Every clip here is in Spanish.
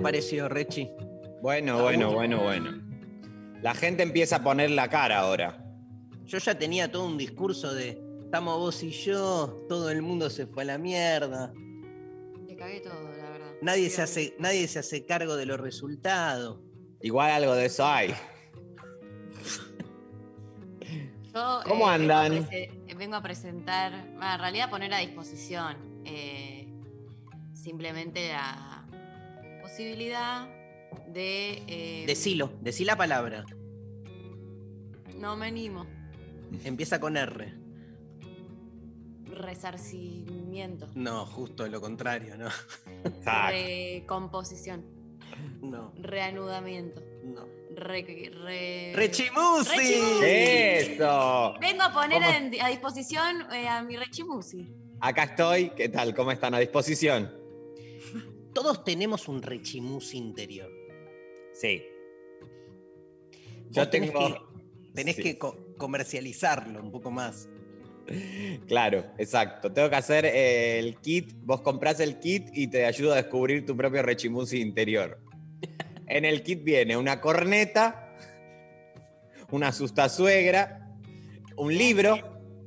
apareció, Rechi. Bueno, bueno, bueno, bueno. La gente empieza a poner la cara ahora. Yo ya tenía todo un discurso de estamos vos y yo, todo el mundo se fue a la mierda. Le cagué todo, la verdad. Nadie se hace, nadie se hace cargo de los resultados. Igual algo de eso hay. Yo, ¿Cómo eh, vengo a andan? Vengo a presentar, bueno, en realidad poner a disposición eh, simplemente la posibilidad de... eh, Decilo, decí la palabra. No me animo. Empieza con R. Resarcimiento. No, justo lo contrario, no. Exacto. Recomposición. No, Reanudamiento. no. Re, re- ¡Rechimusi! Rechimusi. Eso. Vengo a poner a disposición eh, a mi Rechimusi. Acá estoy. ¿Qué tal? ¿Cómo están? A disposición. Todos tenemos un rechimusi interior. Sí. Vos Yo tenés tengo. que, tenés Sí. que co- comercializarlo un poco más. Claro, exacto. Tengo que hacer eh, el kit. Vos comprás el kit y te ayuda a descubrir tu propio rechimusi interior. En el kit viene una corneta, una asusta-suegra, un libro,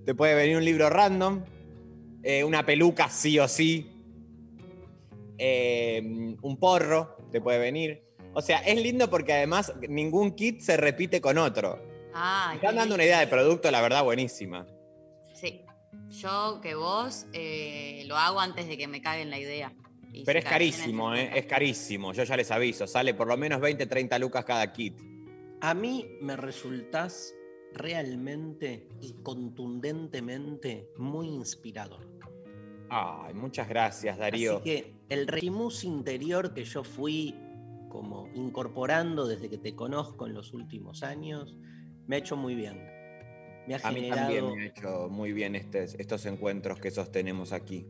te puede venir un libro random, eh, una peluca sí o sí, eh, un porro te puede venir. O sea, es lindo porque además ningún kit se repite con otro. Ah, están dando una idea de producto, la verdad, buenísima. Sí. Yo que vos eh, lo hago antes de que me caguen la idea. Y Pero es carísimo, ¿eh? es carísimo. Yo ya les aviso, sale por lo menos 20, 30 lucas cada kit. A mí me resultás realmente y contundentemente muy inspirador. Ay, muchas gracias, Darío. Así que el rechimus interior que yo fui como incorporando desde que te conozco en los últimos años, me ha hecho muy bien. Me ha A mí también me ha hecho muy bien estos encuentros que sostenemos aquí.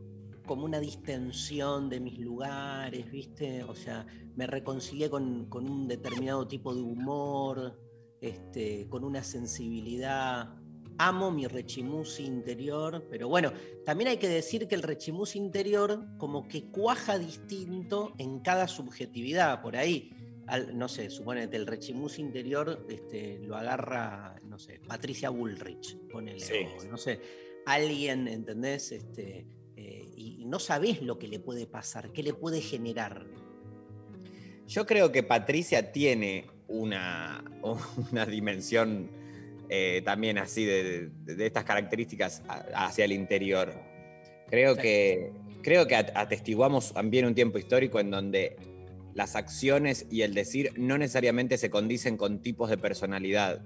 como una distensión de mis lugares, ¿viste? O sea, me reconcilié con, con un determinado tipo de humor, este, con una sensibilidad. Amo mi rechimusi interior, pero bueno, también hay que decir que el rechimusi interior como que cuaja distinto en cada subjetividad, por ahí. Al- no sé, suponete, el rechimusi interior este, lo agarra, no sé, Patricia Bullrich, ponele, Sí. o no sé, alguien, ¿entendés? Este, eh, y, y no sabés lo que le puede pasar, qué le puede generar. Yo creo que Patricia tiene una, una dimensión eh, también así de, de- de estas características a- hacia el interior. Creo que, creo que at- atestiguamos también un tiempo histórico en donde las acciones y el decir no necesariamente se condicen con tipos de personalidad.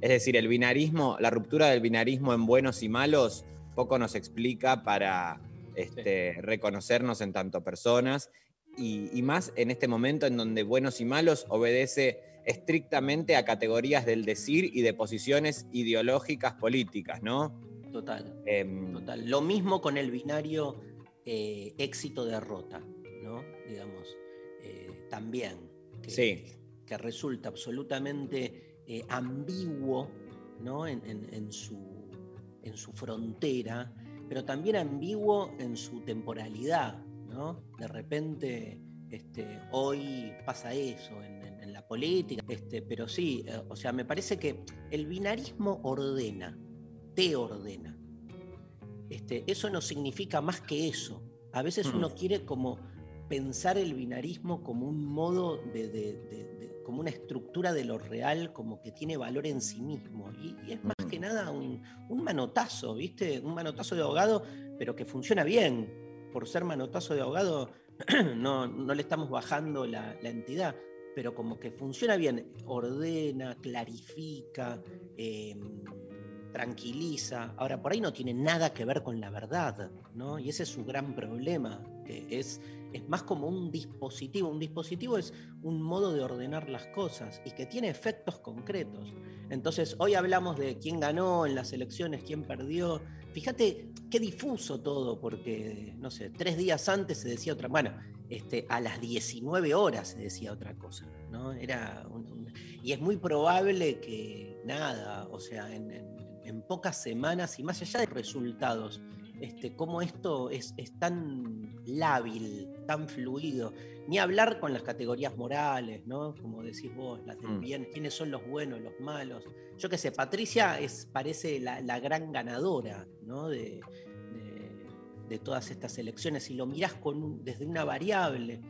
Es decir, el binarismo, la ruptura del binarismo en buenos y malos poco nos explica para este, reconocernos en tanto personas y, y más en este momento en donde buenos y malos obedece estrictamente a categorías del decir y de posiciones ideológicas políticas, ¿no? Total, Em, total. Lo mismo con el binario eh, éxito-derrota, ¿no? Digamos, eh, también. Que, Sí. que resulta absolutamente eh, ambiguo, ¿no? En, en- en su, en su frontera, pero también ambiguo en su temporalidad, ¿no? De repente, este, hoy pasa eso en la política, este, pero sí, eh, o sea, me parece que el binarismo ordena, te ordena. Este, eso no significa más que eso. A veces Mm. uno quiere como pensar el binarismo como un modo de, de- de- de- como una estructura de lo real, como que tiene valor en sí mismo. Y, y es más Mm. que nada un, un manotazo, ¿viste? Un manotazo de ahogado, pero que funciona bien. Por ser manotazo de ahogado, no, no le estamos bajando la, la entidad, pero como que funciona bien, ordena, clarifica, eh, tranquiliza. Ahora, por ahí no tiene nada que ver con la verdad, ¿no? Y ese es su gran problema, que es, es más como un dispositivo. Un dispositivo es un modo de ordenar las cosas y que tiene efectos concretos. Entonces, hoy hablamos de quién ganó en las elecciones, quién perdió. Fíjate qué difuso todo, porque, no sé, tres días antes se decía otra. Bueno, este, a las 19 horas se decía otra cosa, ¿no? Era un- un- y es muy probable que nada, o sea, en, en- en pocas semanas y más allá de resultados, este, cómo esto es, es tan lábil, tan fluido, ni hablar con las categorías morales, ¿no? Como decís vos, las del Mm. bien, quiénes son los buenos, los malos. Yo qué sé, Patricia es, parece la, la gran ganadora, ¿no? De, de- todas estas elecciones y lo mirás con un- desde una variable.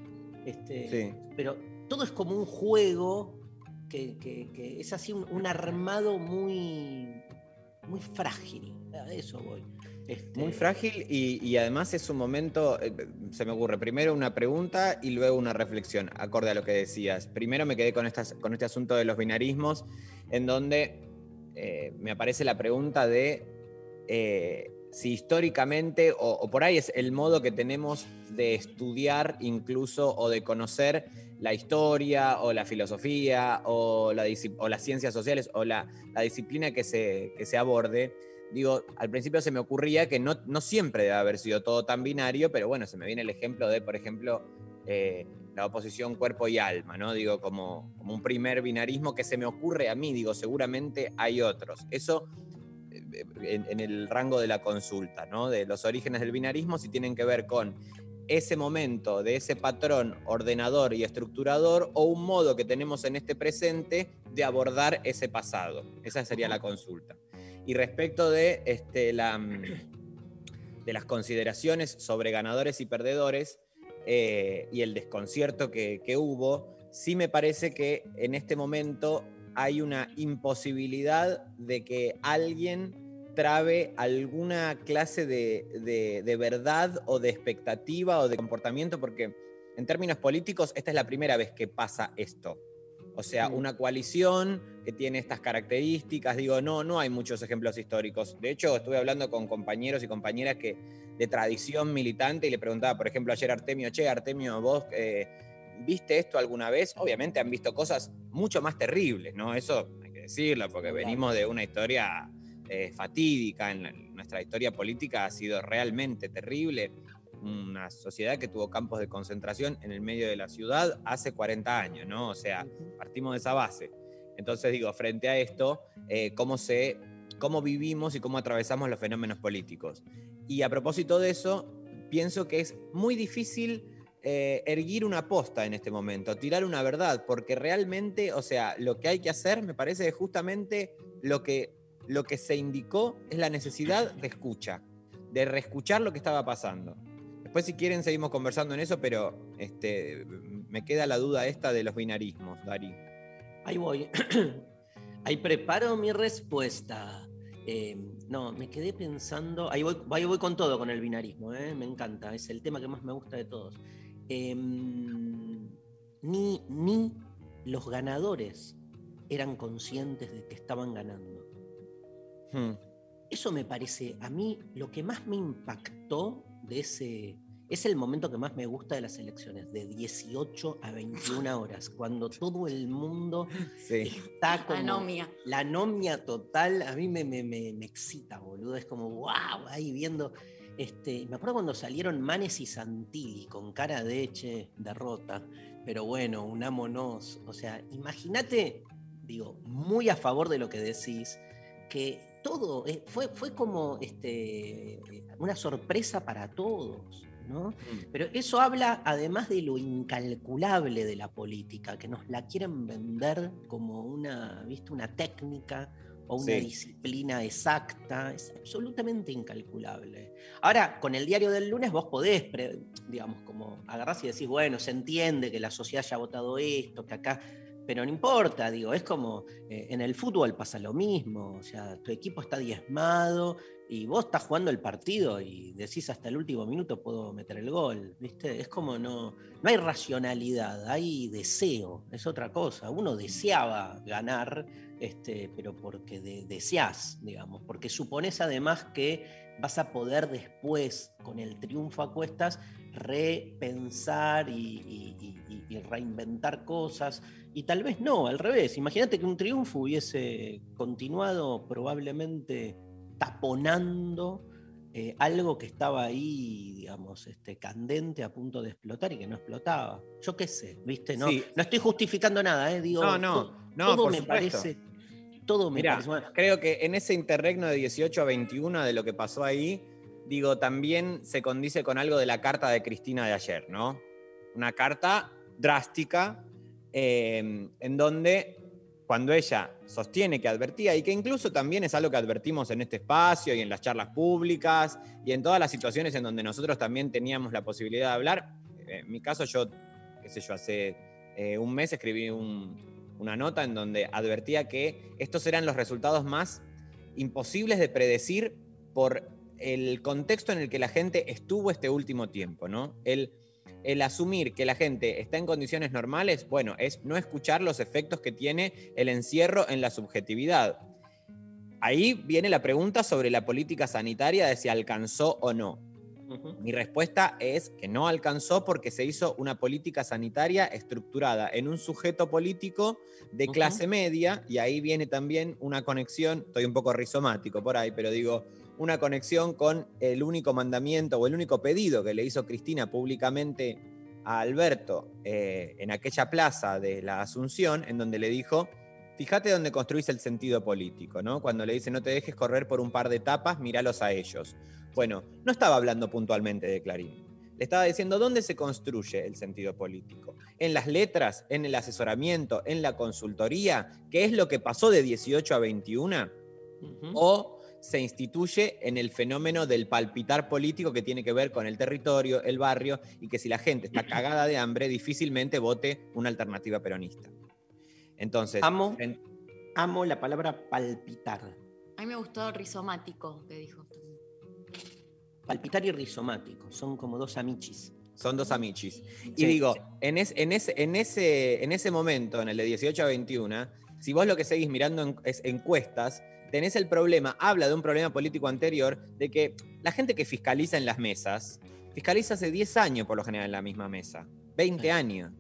Este, Sí. Pero todo es como un juego que, que- que es así un, un armado muy, muy frágil. A eso voy. Este, Muy frágil y, y además es un momento, eh, se me ocurre primero una pregunta y luego una reflexión, acorde a lo que decías. Primero me quedé con, estas, con este asunto de los binarismos, en donde eh, me aparece la pregunta de eh, si históricamente, o, por ahí es el modo que tenemos de estudiar incluso o de conocer la historia o la filosofía o, la, o las ciencias sociales o la, disciplina que se, que se aborde, digo, al principio se me ocurría que no, no siempre debe haber sido todo tan binario, pero bueno, se me viene el ejemplo de, por ejemplo, eh, la oposición cuerpo y alma, ¿no? Digo, como, como un primer binarismo que se me ocurre a mí, digo, seguramente hay otros. Eso en, el rango de la consulta, ¿no? De los orígenes del binarismo, si tienen que ver con ese momento de ese patrón ordenador y estructurador o un modo que tenemos en este presente de abordar ese pasado. Esa sería la consulta. Y respecto de, este, la, mm, de las consideraciones sobre ganadores y perdedores eh, y el desconcierto que, que hubo, sí me parece que en este momento hay una imposibilidad de que alguien trabe alguna clase de, de- de verdad o de expectativa o de comportamiento, porque en términos políticos esta es la primera vez que pasa esto. O sea, Mm. una coalición que tiene estas características, digo, no, no hay muchos ejemplos históricos. De hecho, estuve hablando con compañeros y compañeras que de tradición militante y le preguntaba, por ejemplo, ayer a Artemio, che, Artemio, vos eh, viste esto alguna vez? Obviamente han visto cosas mucho más terribles, ¿no? Eso hay que decirlo, porque venimos de una historia eh, fatídica, en la- nuestra historia política ha sido realmente terrible. Una sociedad que tuvo campos de concentración en el medio de la ciudad hace 40 años, ¿no? O sea, partimos de esa base. Entonces digo, frente a esto, eh, cómo, se, cómo vivimos y cómo atravesamos los fenómenos políticos. Y a propósito de eso, pienso que es muy difícil eh, erguir una posta en este momento, tirar una verdad, porque realmente, o sea, lo que hay que hacer, me parece que justamente lo que, lo que se indicó es la necesidad de escucha, de reescuchar lo que estaba pasando. Después, si quieren, seguimos conversando en eso, pero este, me queda la duda esta de los binarismos, Dari. Ahí voy. Ahí preparo mi respuesta. Eh, no, me quedé pensando. Ahí voy, ahí voy con todo con el binarismo, ¿eh? me encanta. Es el tema que más me gusta de todos. Eh, ni, ni los ganadores eran conscientes de que estaban ganando. Hmm. Eso me parece, a mí, lo que más me impactó de ese. Es el momento que más me gusta de las elecciones, de 18 a 21 horas, cuando todo el mundo Sí. está. Anomia. La anomia total, a mí me, me, me- me excita, boludo. Es como, wow, ahí viendo. Este, me acuerdo cuando salieron Manes y Santilli con cara de che, derrota. Pero bueno, unámonos. O sea, imagínate, digo, muy a favor de lo que decís, que todo eh, fue, fue como este, una sorpresa para todos. ¿no? Pero eso habla además de lo incalculable de la política, que nos la quieren vender como una, ¿viste? una técnica o una Sí. disciplina exacta. Es absolutamente incalculable. Ahora, con el diario del lunes vos podés, digamos, como agarrás y decís, bueno, se entiende que la sociedad haya votado esto, que acá... pero no importa, digo, es como eh, en el fútbol pasa lo mismo, o sea, tu equipo está diezmado y vos estás jugando el partido y decís hasta el último minuto puedo meter el gol, ¿viste? Es como no, no hay racionalidad, hay deseo, es otra cosa. Uno deseaba ganar, este, pero porque de- deseás, digamos, porque supones además que vas a poder después, con el triunfo a cuestas, repensar y, y- y- y reinventar cosas. Y tal vez no, al revés. Imagínate que un triunfo hubiese continuado probablemente taponando eh, algo que estaba ahí, digamos, este, candente a punto de explotar y que no explotaba. Yo qué sé, ¿viste? No, Sí. no estoy justificando nada, ¿eh? Digo, No, no, no, todo por me supuesto. parece. Todo me Mirá, parece. bueno, creo que en ese interregno de 18 a 21 de lo que pasó ahí, digo, también se condice con algo de la carta de Cristina de ayer, ¿no? Una carta drástica eh, en donde cuando ella sostiene que advertía y que incluso también es algo que advertimos en este espacio y en las charlas públicas y en todas las situaciones en donde nosotros también teníamos la posibilidad de hablar. Eh, En mi caso, yo, qué sé yo, hace eh, un mes escribí un, una nota en donde advertía que estos eran los resultados más imposibles de predecir por el contexto en el que la gente estuvo este último tiempo, ¿no? El, el asumir que la gente está en condiciones normales, bueno, es no escuchar los efectos que tiene el encierro en la subjetividad. Ahí viene la pregunta sobre la política sanitaria de si alcanzó o no. Mi respuesta es que no alcanzó porque se hizo una política sanitaria estructurada en un sujeto político de clase media, y ahí viene también una conexión, estoy un poco rizomático por ahí, pero digo, una conexión con el único mandamiento o el único pedido que le hizo Cristina públicamente a Alberto eh, en aquella plaza de la Asunción, en donde le dijo, fíjate dónde construís el sentido político, ¿no? Cuando le dice, no te dejes correr por un par de etapas, míralos a ellos. Bueno, no estaba hablando puntualmente de Clarín. Le estaba diciendo dónde se construye el sentido político. En las letras, en el asesoramiento, en la consultoría, que es lo que pasó de 18 a 21, Ujú. o se instituye en el fenómeno del palpitar político que tiene que ver con el territorio, el barrio, y que si la gente está cagada de hambre, difícilmente vote una alternativa peronista. Entonces, Amo. en- Amo la palabra palpitar. A mí me gustó rizomático que dijo. Palpitar y rizomático. Son como dos amichis. son dos amichis. Y Sí, digo, sí. en, es- en, ese, en, ese, en ese momento, en el de 18 a 21, si vos lo que seguís mirando en- es encuestas, tenés el problema, habla de un problema político anterior, de que la gente que fiscaliza en las mesas, fiscaliza hace 10 años por lo general en la misma mesa, 20 Sí. años.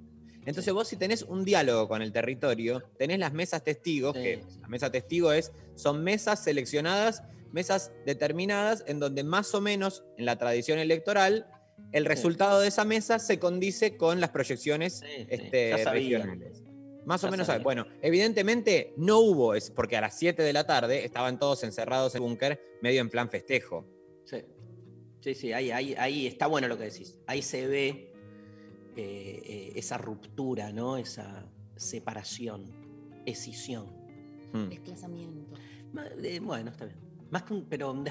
Entonces vos si tenés un diálogo con el territorio, tenés las mesas testigos, Sí, que la mesa testigo es, son mesas seleccionadas, mesas determinadas, en donde más o menos en la tradición electoral, el resultado de esa mesa se condice con las proyecciones Sí, este, regionales. Más o menos, sabía. bueno, evidentemente no hubo, es porque a las 7 de la tarde estaban todos encerrados en el búnker, medio en plan festejo. Sí, sí, sí, ahí, ahí, ahí está bueno lo que decís. Ahí se ve eh, eh, esa ruptura, ¿no? Esa separación, escisión. Hmm. Desplazamiento. Eh, Bueno, está bien. Más que un- pero un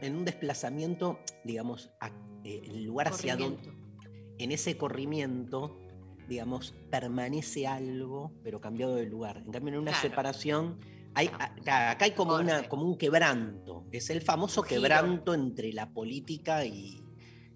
en un desplazamiento, digamos, a- eh, el lugar hacia donde, Corrimiento. en ese corrimiento, digamos, permanece algo, pero cambiado de lugar. En cambio, en una Claro. separación, hay, acá, hay como, una, como un quebranto. Es el famoso quebranto entre la política y,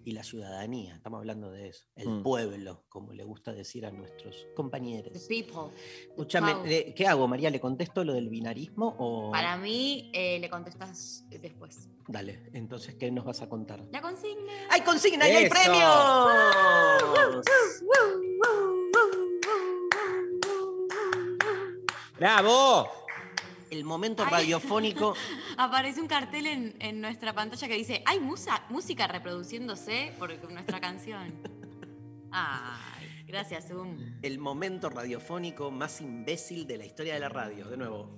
y la ciudadanía. Estamos hablando de eso. El Mm. pueblo, como le gusta decir a nuestros The compañeros. people. Escúchame, eh, ¿qué hago, María? ¿Le contesto lo del binarismo o...? Para mí, eh, le contestas después. Dale, entonces, ¿qué nos vas a contar? La consigna. ¡Hay consigna y hay ¡Eso! premios! ¡Bravo! El momento Ay. radiofónico. Aparece un cartel en, en nuestra pantalla que dice, hay musa- música reproduciéndose por nuestra canción. Ay, gracias, Zoom. El momento radiofónico más imbécil de la historia de la radio. De nuevo.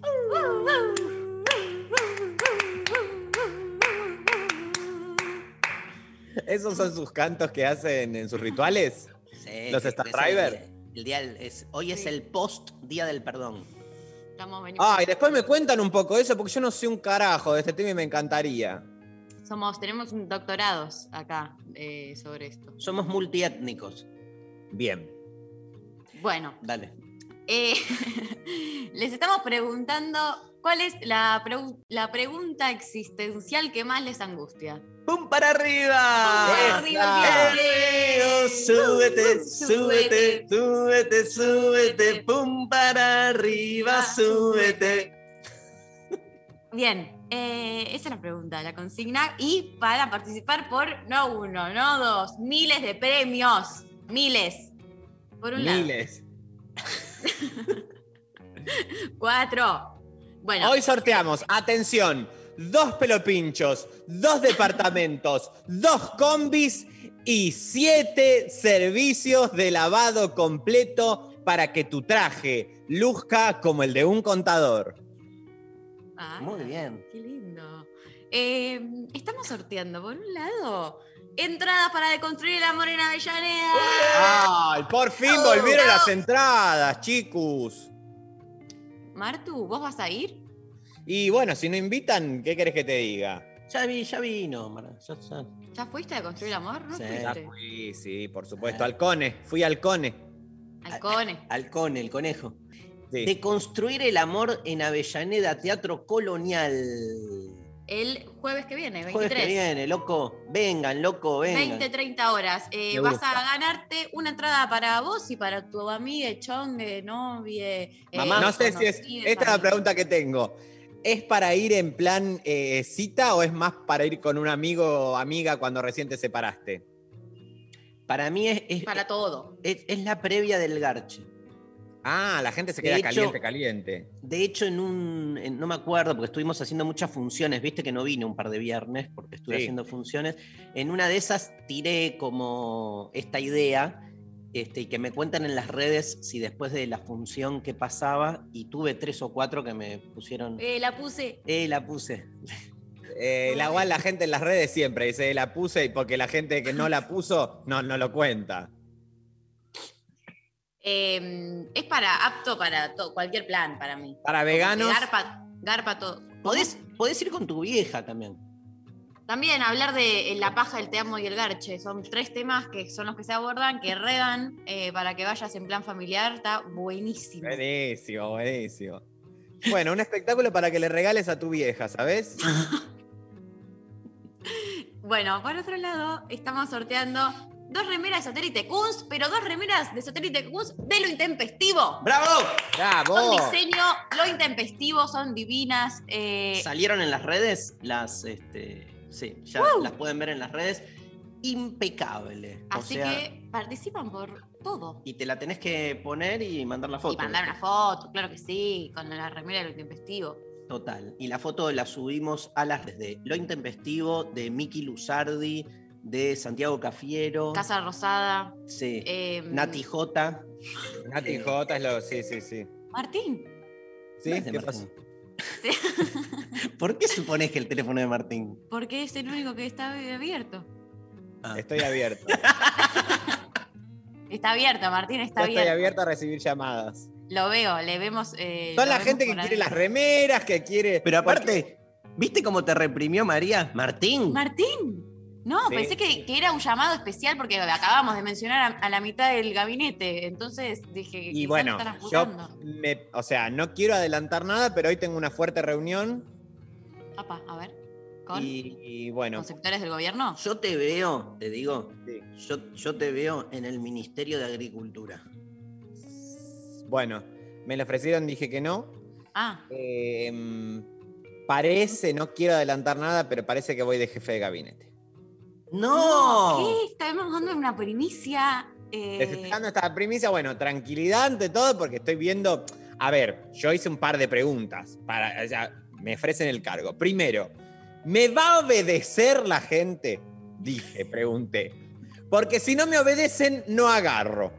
¿Esos son sus cantos que hacen en sus rituales? Sí, ¿Los Star Driver? El, el día es- hoy es el post Día del Perdón. Estamos venimos. Ay, después me cuentan un poco de eso porque yo no sé un carajo de este tema y me encantaría. Somos, tenemos doctorados acá eh, sobre esto. Somos multiétnicos. Bien. Bueno, Dale. Eh, les estamos preguntando cuál es la, pregu- la pregunta existencial que más les angustia. ¡Pum para arriba! para arriba, ¡Eh! Súbete, súbete, súbete, súbete, pum para arriba, súbete. Bien, eh, esa es la pregunta, la consigna. Y para participar por no uno, no dos, miles de premios. Miles. Por un lado. Miles. Cuatro. Bueno, Hoy sorteamos, atención, dos pelopinchos, dos departamentos, dos combis y siete servicios de lavado completo para que tu traje luzca como el de un contador. Ah, Muy bien. Qué lindo. Eh, estamos sorteando, por un lado, entradas para deconstruir el amor en Avellaneda. ¡Ay, por fin Oh, volvieron no. las entradas, chicos! Martu, ¿vos vas a ir? Y bueno, si no invitan, ¿qué querés que te diga? Ya vi, ya vino. Ya- ya. ¿Ya fuiste a deconstruir el amor? ¿No Sí. Ya fui, sí, por supuesto. Halcone, fui halcone. Halcones. Halcón, el conejo. Sí. De construir el amor en Avellaneda Teatro Colonial. El jueves que viene, 23. Jueves que viene, loco. Vengan, loco, vengan. 20, 30 horas. Eh, vas a ganarte una entrada para vos y para tu amiga, chongue, novie. eh, Mamá. No sé si es. Esta es la pregunta que tengo. ¿Es para ir en plan eh, cita o es más para ir con un amigo o amiga cuando recién te separaste? Para mí es, es, Para todo. es- es la previa del garche. Ah, la gente se De queda hecho- caliente, caliente. De hecho, en un. en- no me acuerdo, porque estuvimos haciendo muchas funciones. Viste que no vine un par de viernes porque estuve Sí. haciendo funciones. En una de esas tiré como esta idea. Este, y que me cuentan en las redes si después de la función que pasaba, y tuve tres o cuatro que me pusieron. Eh, la puse. Eh, la puse. Eh, la igual la gente en las redes siempre dice la puse y porque la gente que no la puso no, no lo cuenta. Eh, es para apto para to- cualquier plan para mí. Para veganos, Garpa, garpa todo. Podés, podés ir con tu vieja también. También hablar de eh, la paja, el te amo y el garche. Son tres temas que son los que se abordan, que redan eh, para que vayas en plan familiar. Está buenísimo. buenísimo, buenísimo. Bueno, un espectáculo para que le regales a tu vieja, ¿sabes? Bueno, por otro lado, estamos sorteando dos remeras de Satélite Kunz, pero dos remeras de Satélite Kunz de lo intempestivo. ¡Bravo! Son ¡Bravo! diseño, lo intempestivo, son divinas. eh, Salieron en las redes, las, este, sí, ya las pueden ver en las redes. Impecable. O así sea, que participan por todo. Y te la tenés que poner y mandar la foto. Y mandar una foto, claro que sí, con la remera de lo intempestivo. Total. Y la foto la subimos a las redes de Lo Intempestivo, de Miki Luzardi, de Santiago Cafiero. Casa Rosada. Sí. eh, Nati J. Nati J es lo. Sí, sí, sí. Martín. ¿Sí? ¿Qué Martín. pasó? ¿Por qué supones que el teléfono de Martín? Porque es el único que está abierto. Ah. Estoy abierto. Está abierto, Martín, está Yo estoy abierto. abierto a recibir llamadas. Lo veo, le vemos. eh, la vemos gente que quiere ahí. las remeras, que quiere. Pero aparte, ¿viste cómo te reprimió María? Martín. Martín. No, Sí. pensé que, que era un llamado especial porque acabamos de mencionar a, a la mitad del gabinete. Entonces dije que Y bueno, yo, me- o sea, no quiero adelantar nada, pero hoy tengo una fuerte reunión Apa, a ver. ¿Con, y, y bueno, con sectores del gobierno? Yo te veo, te digo, sí. yo, yo te veo en el Ministerio de Agricultura. bueno, me lo ofrecieron, dije que no. Ah, Eh, parece, no quiero adelantar nada, pero parece que voy de jefe de gabinete. ¡No! ¿Qué? Estamos dando una primicia. eh, Les estoy dando esta primicia, bueno, tranquilidad ante todo, porque estoy viendo. A ver, yo hice un par de preguntas. Para, o sea, me ofrecen el cargo. Primero, ¿me va a obedecer la gente? Dije, pregunté. Porque si no me obedecen, no agarro.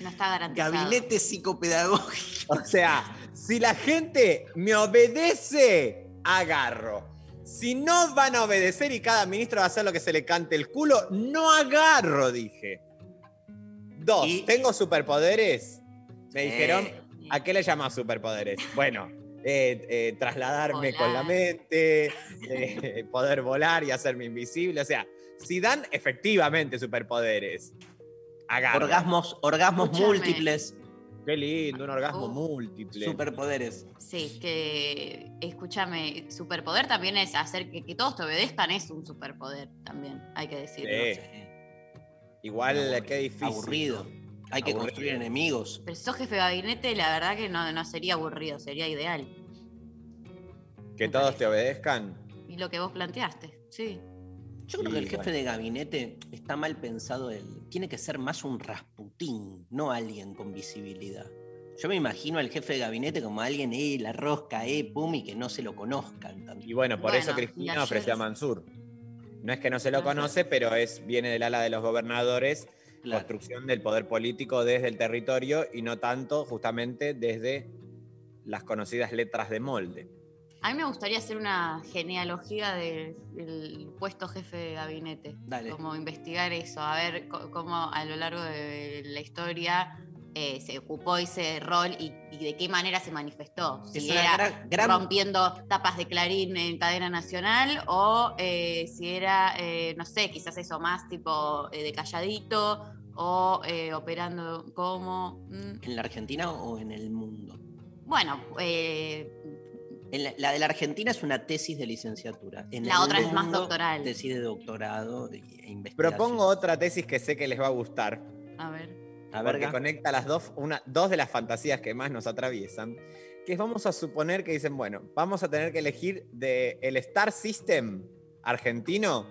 no está garantizado. Gabinete psicopedagógico. O sea, si la gente me obedece, agarro. Si no van a obedecer y cada ministro va a hacer lo que se le cante el culo, no agarro, dije. Dos, Y- ¿tengo superpoderes? Me dijeron, ¿a qué le llamas superpoderes? Bueno, eh, eh, trasladarme con la mente, eh, poder volar y hacerme invisible. O sea, si dan efectivamente superpoderes, agarro. Orgasmos, orgasmos múltiples. Qué lindo, un orgasmo Uh, múltiple. Superpoderes. Sí, que escúchame, superpoder también es hacer que, que todos te obedezcan, es un superpoder también, hay que decirlo. Sí. Igual, Aburrido. qué difícil. Aburrido. Hay que Aburrido. construir enemigos. Pero si sos jefe de gabinete, la verdad que no, no sería aburrido, sería ideal. Que todos parece. te obedezcan. Y lo que vos planteaste, sí. Yo creo Y que el jefe bueno. de gabinete está mal pensado. El, tiene que ser más un Rasputín, no alguien con visibilidad. Yo me imagino al jefe de gabinete como alguien, eh, la rosca, eh, pum, y que no se lo conozcan tanto. Y bueno, por Bueno, eso Cristina ayer- ofreció a Mansur. No es que no se lo conoce, pero es, viene del ala de los gobernadores, Claro. construcción del poder político desde el territorio y no tanto justamente desde las conocidas letras de molde. A mí me gustaría hacer una genealogía de- del puesto jefe de gabinete. Dale. Como investigar eso, a ver cómo a lo largo de la historia eh, se ocupó ese rol y, y de qué manera se manifestó. Es Si era gran- gran- rompiendo tapas de clarín en cadena nacional o eh, si era, eh, no sé, quizás eso más tipo de calladito o operando como... mm, ¿En la Argentina o en el mundo? Bueno, eh, En la, la de la Argentina es una tesis de licenciatura. En La otra es más doctoral. Tesis de doctorado e investigación. Propongo otra tesis que sé que les va a gustar, a ver. A porque ver, conecta las dos, una, dos de las fantasías que más nos atraviesan, que es vamos a suponer que dicen, bueno, vamos a tener que elegir del el Star System argentino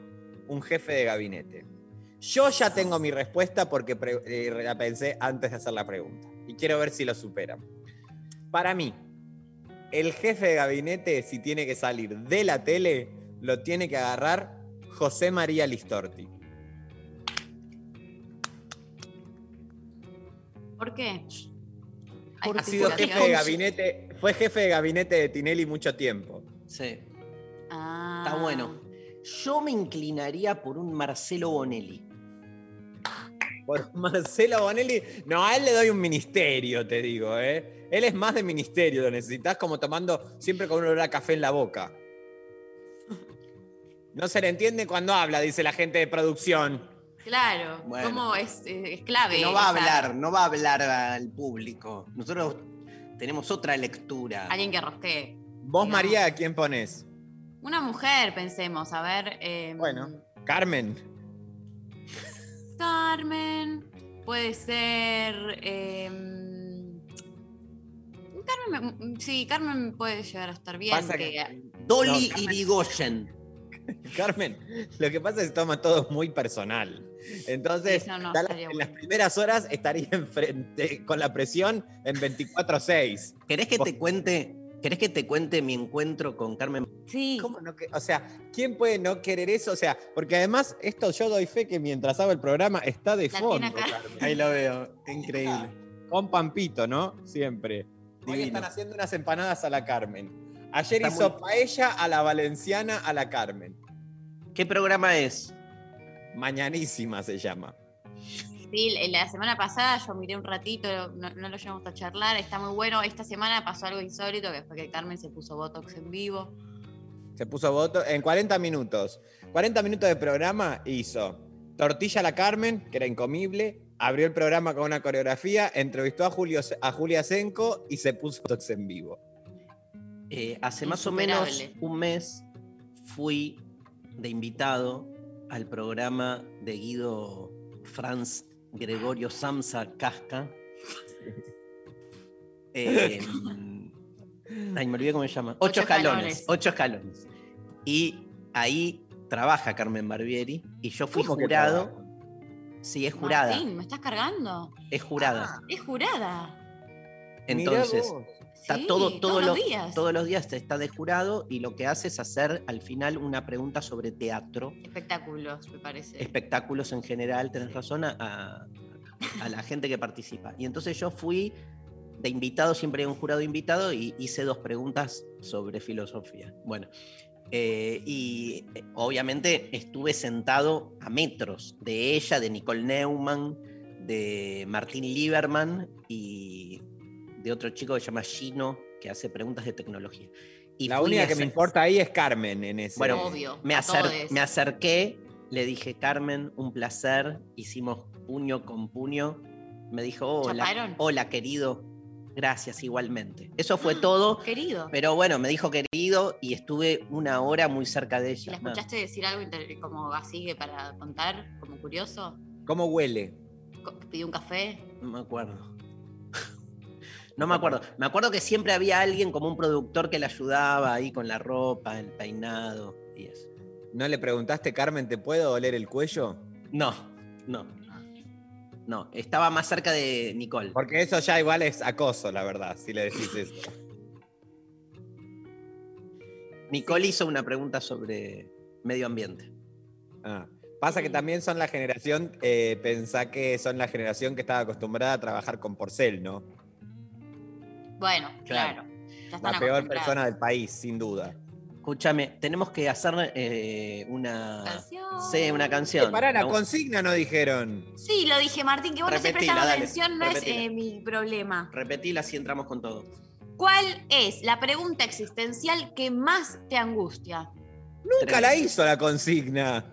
un jefe de gabinete. Yo ya tengo mi respuesta porque pre- eh, la pensé antes de hacer la pregunta y quiero ver si lo superan. Para mí, el jefe de gabinete, si tiene que salir de la tele, lo tiene que agarrar José María Listorti. ¿Por qué? Porque Ha sido jefe de gabinete, fue jefe de gabinete de Tinelli mucho tiempo. Sí, Ah. está bueno. Yo me inclinaría por un Marcelo Bonelli. Por Marcelo Bonelli, no, a él le doy un ministerio, te digo, ¿eh? Él es más de ministerio, lo necesitas como tomando siempre con un olor a café en la boca. No se le entiende cuando habla, dice la gente de producción. Claro, Bueno. ¿cómo es, eh, es clave? No va a hablar, no va a hablar al público. Nosotros tenemos otra lectura. Alguien que rosquee. Vos, Digamos. María, ¿a quién pones? Una mujer, pensemos, a ver. eh, Bueno. Carmen. Carmen, puede ser. eh, Carmen, me- sí, Carmen puede llegar a estar bien. Pasa que- que- Dolly No, Carmen- Irigoyen. Carmen, lo que pasa es que toma todo muy personal. Entonces, Sí, no, no, ya la- estaría en las primeras horas estaría enfrente, con la presión en 24-6. ¿Querés que Vos- te cuente? ¿Querés que te cuente mi encuentro con Carmen? Sí, ¿Cómo no que- o sea, ¿quién puede no querer eso? O sea, porque además, esto yo doy fe que mientras hago el programa está de La fondo. Carmen. Ahí lo veo, increíble. Con Pampito, ¿no? Siempre. Hoy están haciendo unas empanadas a la Carmen. Ayer Está hizo muy- paella a la valenciana a la Carmen. ¿Qué programa es? Mañanísima se llama. sí, la semana pasada yo miré un ratito, no, no lo llevamos a charlar, está muy bueno. Esta semana pasó algo insólito, que fue que Carmen se puso Botox en vivo. Se puso voto en 40 minutos. 40 minutos de programa hizo tortilla a la Carmen, que era incomible. Abrió el programa con una coreografía, entrevistó a, Julio, a Julia Senco y se puso Botox en vivo. Eh, hace más o menos un mes fui de invitado al programa de Guido Franz Gregorio Samsa Casca. Eh, ay, me olvidé cómo se llama. Ocho, Ocho escalones. Ocho escalones. Y ahí trabaja Carmen Barbieri y yo fui ¿Cómo que jurado. Sí, es jurada. Martín, ¿me estás cargando? Es jurada. Es jurada. Entonces. Está Sí, todo, todo todos lo- los días. todos los días está de jurado y lo que hace es hacer al final una pregunta sobre teatro, Espectáculos, me parece. espectáculos en general, tenés razón, a la gente que participa. Y entonces yo fui de invitado, siempre hay un jurado invitado, y hice dos preguntas sobre filosofía. Bueno, eh, y eh, obviamente estuve sentado a metros de ella, de Nicole Neumann, de Martín Lieberman y de otro chico que se llama Gino, que hace preguntas de tecnología. Y la única que me importa ahí es Carmen en ese. Bueno, Obvio, me, acer- me acerqué, le dije, Carmen, un placer, hicimos puño con puño. Me dijo, hola, ¿Chaparon? hola querido. Gracias, igualmente. Eso fue todo. Querido. Pero bueno, me dijo querido y estuve una hora muy cerca de ¿La ella. escuchaste decir algo como así que para contar, como curioso? ¿Cómo huele? ¿Pidió un café? No me acuerdo. No me acuerdo. Me acuerdo que siempre había alguien como un productor que le ayudaba ahí con la ropa, el peinado y eso. ¿No le preguntaste, Carmen, ¿te puedo oler el cuello? No, no. No, estaba más cerca de Nicole. Porque eso ya igual es acoso, la verdad, si le decís eso. Nicole hizo una pregunta sobre medio ambiente. Ah. Pasa que también son la generación, eh, pensá que son la generación que estaba acostumbrada a trabajar con porcel, ¿no? Bueno, Claro. claro. Ya están La peor persona del país, sin duda. Escúchame, tenemos que hacer eh, una. Canción. Sí, una Eh, canción. pará, la consigna no dijeron. Sí, lo dije, Martín, que vos no se Repetila, prestaba dale, atención, no es repetila. eh, mi problema. Repetila si entramos con todo. ¿Cuál es la pregunta existencial que más te angustia? Nunca la hizo la consigna.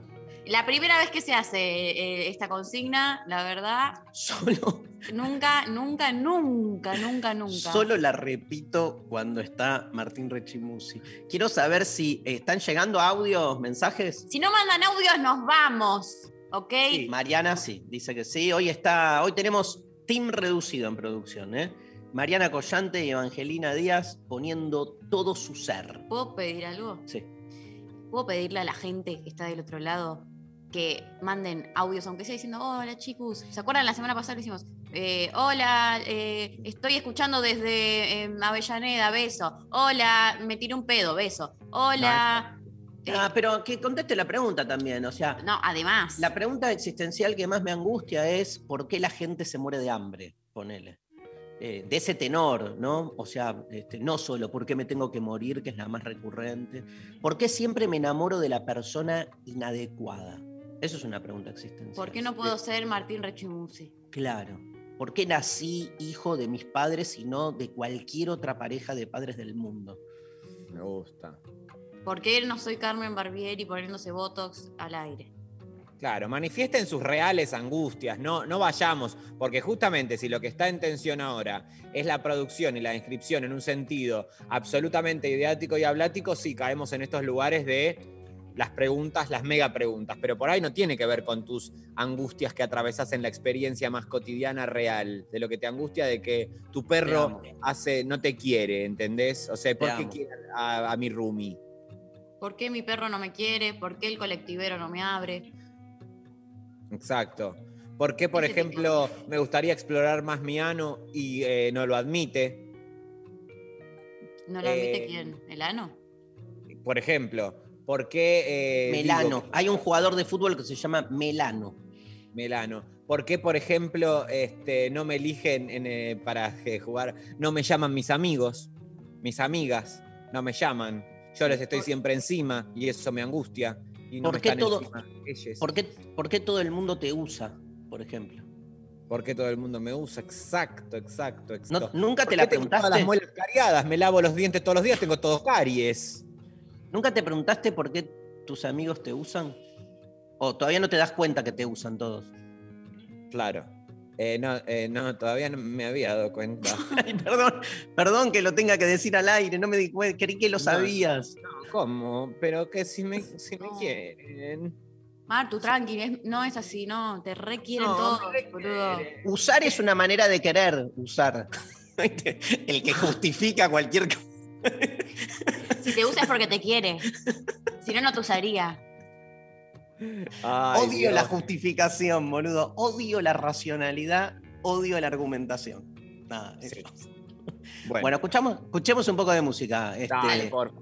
La primera vez que se hace eh, esta consigna, la verdad, Solo, nunca, nunca, nunca, nunca, nunca. solo la repito cuando está Martín Rechimusi. Quiero saber si eh, están llegando audios, mensajes. Si no mandan audios, nos vamos, ¿ok? Sí, Mariana sí, dice que sí. Hoy está, hoy tenemos team reducido en producción, ¿eh? Mariana Collante y Evangelina Díaz poniendo todo su ser. ¿Puedo pedir algo? Sí. ¿Puedo pedirle a la gente que está del otro lado que manden audios, aunque sea diciendo, hola chicos? ¿Se acuerdan la semana pasada que hicimos? Eh, hola, eh, estoy escuchando desde eh, Avellaneda, beso. Hola, me tiré un pedo, beso. Hola. Ah, pero que conteste la pregunta también, o sea, no, además. la pregunta existencial que más me angustia es ¿por qué la gente se muere de hambre? Ponele. Eh, de ese tenor, ¿no? O sea, este, no solo por qué me tengo que morir, que es la más recurrente, ¿por qué siempre me enamoro de la persona inadecuada? Eso es una pregunta existencial. ¿Por qué no puedo ser Martín Rechimusi? Claro. ¿Por qué nací hijo de mis padres y no de cualquier otra pareja de padres del mundo? Me gusta. ¿Por qué no soy Carmen Barbieri poniéndose Botox al aire? Claro, manifiesten sus reales angustias, no, no vayamos, porque justamente si lo que está en tensión ahora es la producción y la inscripción en un sentido absolutamente ideático y hablático, sí caemos en estos lugares de las preguntas, las mega preguntas, pero por ahí no tiene que ver con tus angustias que atravesas en la experiencia más cotidiana real, de lo que te angustia de que tu Te perro hace, no te quiere, ¿entendés? O sea, ¿por qué amo. quiere a, a mi roomie? ¿Por qué mi perro no me quiere? ¿Por qué el colectivero no me abre? Exacto. ¿Por qué, por ejemplo, me gustaría explorar más mi ano y eh, no lo admite? ¿No lo admite Eh, quién? ¿El ano? Por ejemplo, ¿por qué... eh, Melano. digo- Hay un jugador de fútbol que se llama Melano. Melano. ¿Por qué, por ejemplo, este, no me eligen en, eh, para eh, jugar? No me llaman mis amigos, mis amigas, no me llaman. Yo les estoy siempre encima y eso me angustia. Y no ¿Por me qué están todo-. ¿Por qué, por qué todo el mundo te usa, por ejemplo? ¿Por qué todo el mundo me usa? Exacto, exacto, No- exacto. ¿Nunca ¿Por te la tengo todas preguntaste? las muelas cariadas, me lavo los dientes todos los días, tengo todos caries. ¿Nunca te preguntaste por qué tus amigos te usan? ¿O todavía no te das cuenta que te usan todos? Claro. Eh, no, eh, no, todavía no me había dado cuenta. Ay, perdón, perdón que lo tenga que decir al aire, no me di cuenta, creí que lo No. sabías. ¿Cómo? Pero que si me, si me No. quieren. Martu, tranqui, es- no es así, no. Te requieren No, todos, boludo. Usar es una manera de querer usar. El que justifica cualquier cosa. Si te usa es porque te quiere. Si no, no te usaría. Ay, Odio Dios. la justificación, boludo. Odio la racionalidad, odio la argumentación. Nada, Sí. Bueno, Bueno, escuchamos, escuchemos un poco de música. este, dale, por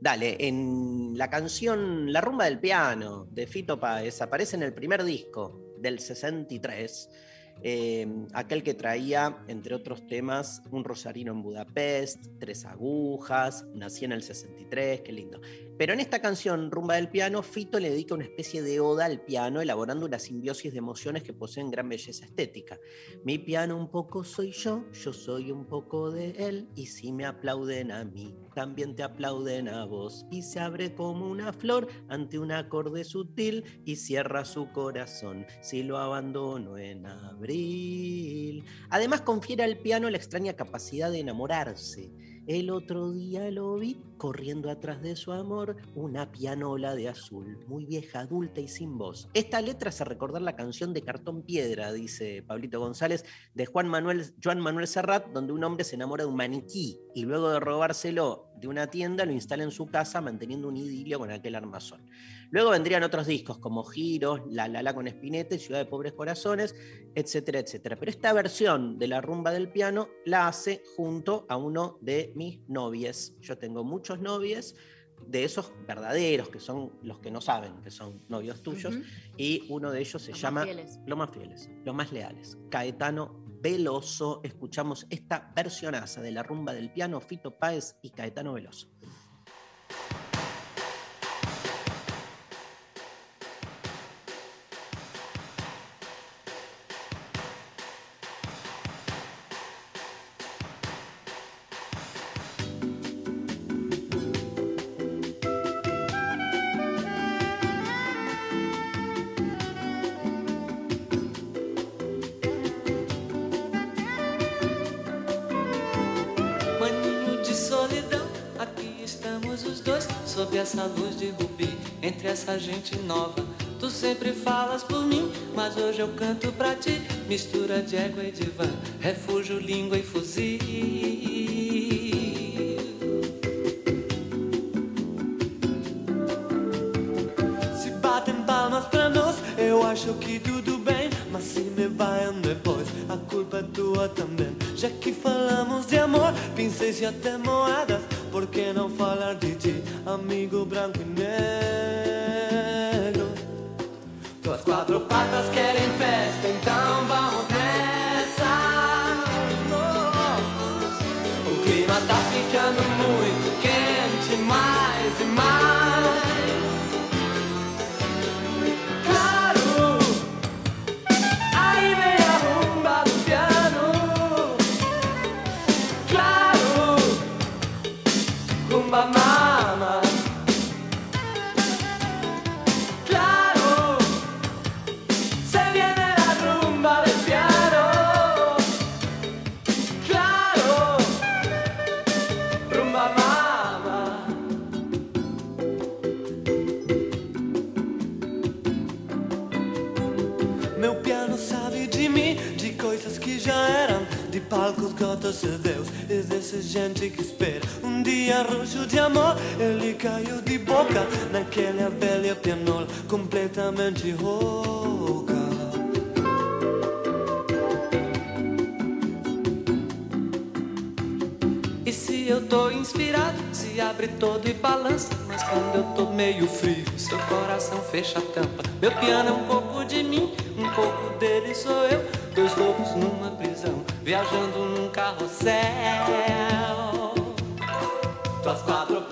Dale, en la canción La rumba del piano de Fito Páez aparece en el primer disco del 63, eh, aquel que traía, entre otros temas, Un Rosarino en Budapest, Tres Agujas, Nací en el 63, qué lindo. Pero en esta canción, Rumba del Piano, Fito le dedica una especie de oda al piano, elaborando una simbiosis de emociones que poseen gran belleza estética. Mi piano un poco soy yo, yo soy un poco de él, y si me aplauden a mí, también te aplauden a vos. Y se abre como una flor ante un acorde sutil y cierra su corazón si lo abandono en abril. Además confiere al piano la extraña capacidad de enamorarse. El otro día lo vi corriendo atrás de su amor, una pianola de azul, muy vieja, adulta y sin voz. Esta letra hace recordar la canción de Cartón Piedra, dice Pablito González, de Juan Manuel, Joan Manuel Serrat, donde un hombre se enamora de un maniquí y luego de robárselo de una tienda lo instala en su casa manteniendo un idilio con aquel armazón. Luego vendrían otros discos como Giros, La La La con Espinete, Ciudad de Pobres Corazones, etcétera, etcétera. Pero esta versión de la rumba del piano la hace junto a uno de mis novies. Yo tengo muchos novies, de esos verdaderos, que son los que no saben que son novios tuyos, y uno de ellos se Los llama. Los más fieles, los más leales. Caetano Veloso. Escuchamos esta versionaza de la rumba del piano, Fito Páez y Caetano Veloso. Essa gente nova. Tu sempre falas por mim, mas hoje eu canto pra ti. Mistura de égua e divã, refúgio, língua e fuzil. Palcos, gotas e Deus. Existe gente que espera um dia roxo de amor. Ele caiu de boca naquela velha pianola, completamente rouca. E se eu tô inspirado, se abre todo e balança. Mas quando eu tô meio frio, seu coração fecha a tampa. Meu piano é um pouco de mim, um pouco dele sou eu. Dois lobos numa prisão, viajando num carrossel. Tuas quatro